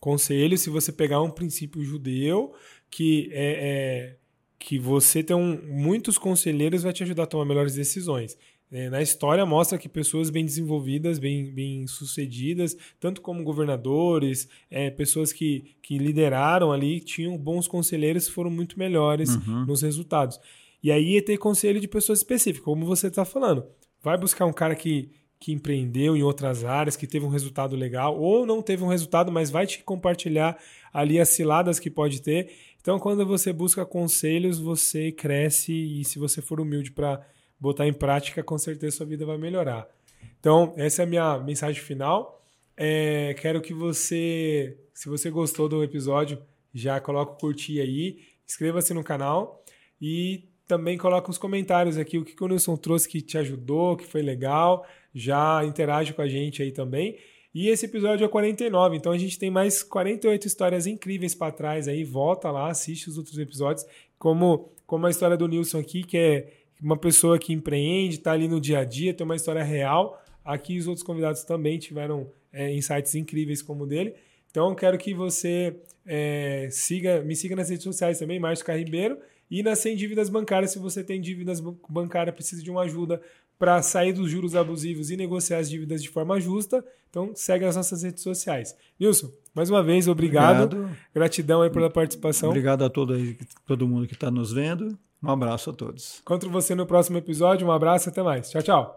Conselho, se você pegar um princípio judeu, que é, é que você ter um, muitos conselheiros vai te ajudar a tomar melhores decisões. É, na história mostra que pessoas bem desenvolvidas, bem, bem sucedidas, tanto como governadores, é, pessoas que, que lideraram ali, tinham bons conselheiros foram muito melhores uhum. nos resultados. E aí é ter conselho de pessoas específicas, como você está falando. Vai buscar um cara que, que empreendeu em outras áreas, que teve um resultado legal, ou não teve um resultado, mas vai te compartilhar ali as ciladas que pode ter. Então, quando você busca conselhos, você cresce e se você for humilde para botar em prática, com certeza sua vida vai melhorar. Então, essa é a minha mensagem final. É, quero que você, se você gostou do episódio, já coloque o curtir aí, inscreva-se no canal e também coloca os comentários aqui o que o Nilson trouxe que te ajudou, que foi legal já interage com a gente aí também. E esse episódio é 49, então a gente tem mais 48 histórias incríveis para trás aí. Volta lá, assiste os outros episódios, como, como a história do Nilson aqui, que é uma pessoa que empreende, está ali no dia a dia, tem uma história real. Aqui os outros convidados também tiveram é, insights incríveis como o dele. Então quero que você é, siga, me siga nas redes sociais também, Márcio Carribeiro, e nas 100 dívidas bancárias, se você tem dívidas bancárias, precisa de uma ajuda para sair dos juros abusivos e negociar as dívidas de forma justa. Então, segue as nossas redes sociais. Nilson, mais uma vez, obrigado. obrigado. Gratidão aí pela participação. Obrigado a todo, aí, todo mundo que está nos vendo. Um abraço a todos. Encontro você no próximo episódio. Um abraço, até mais. Tchau, tchau.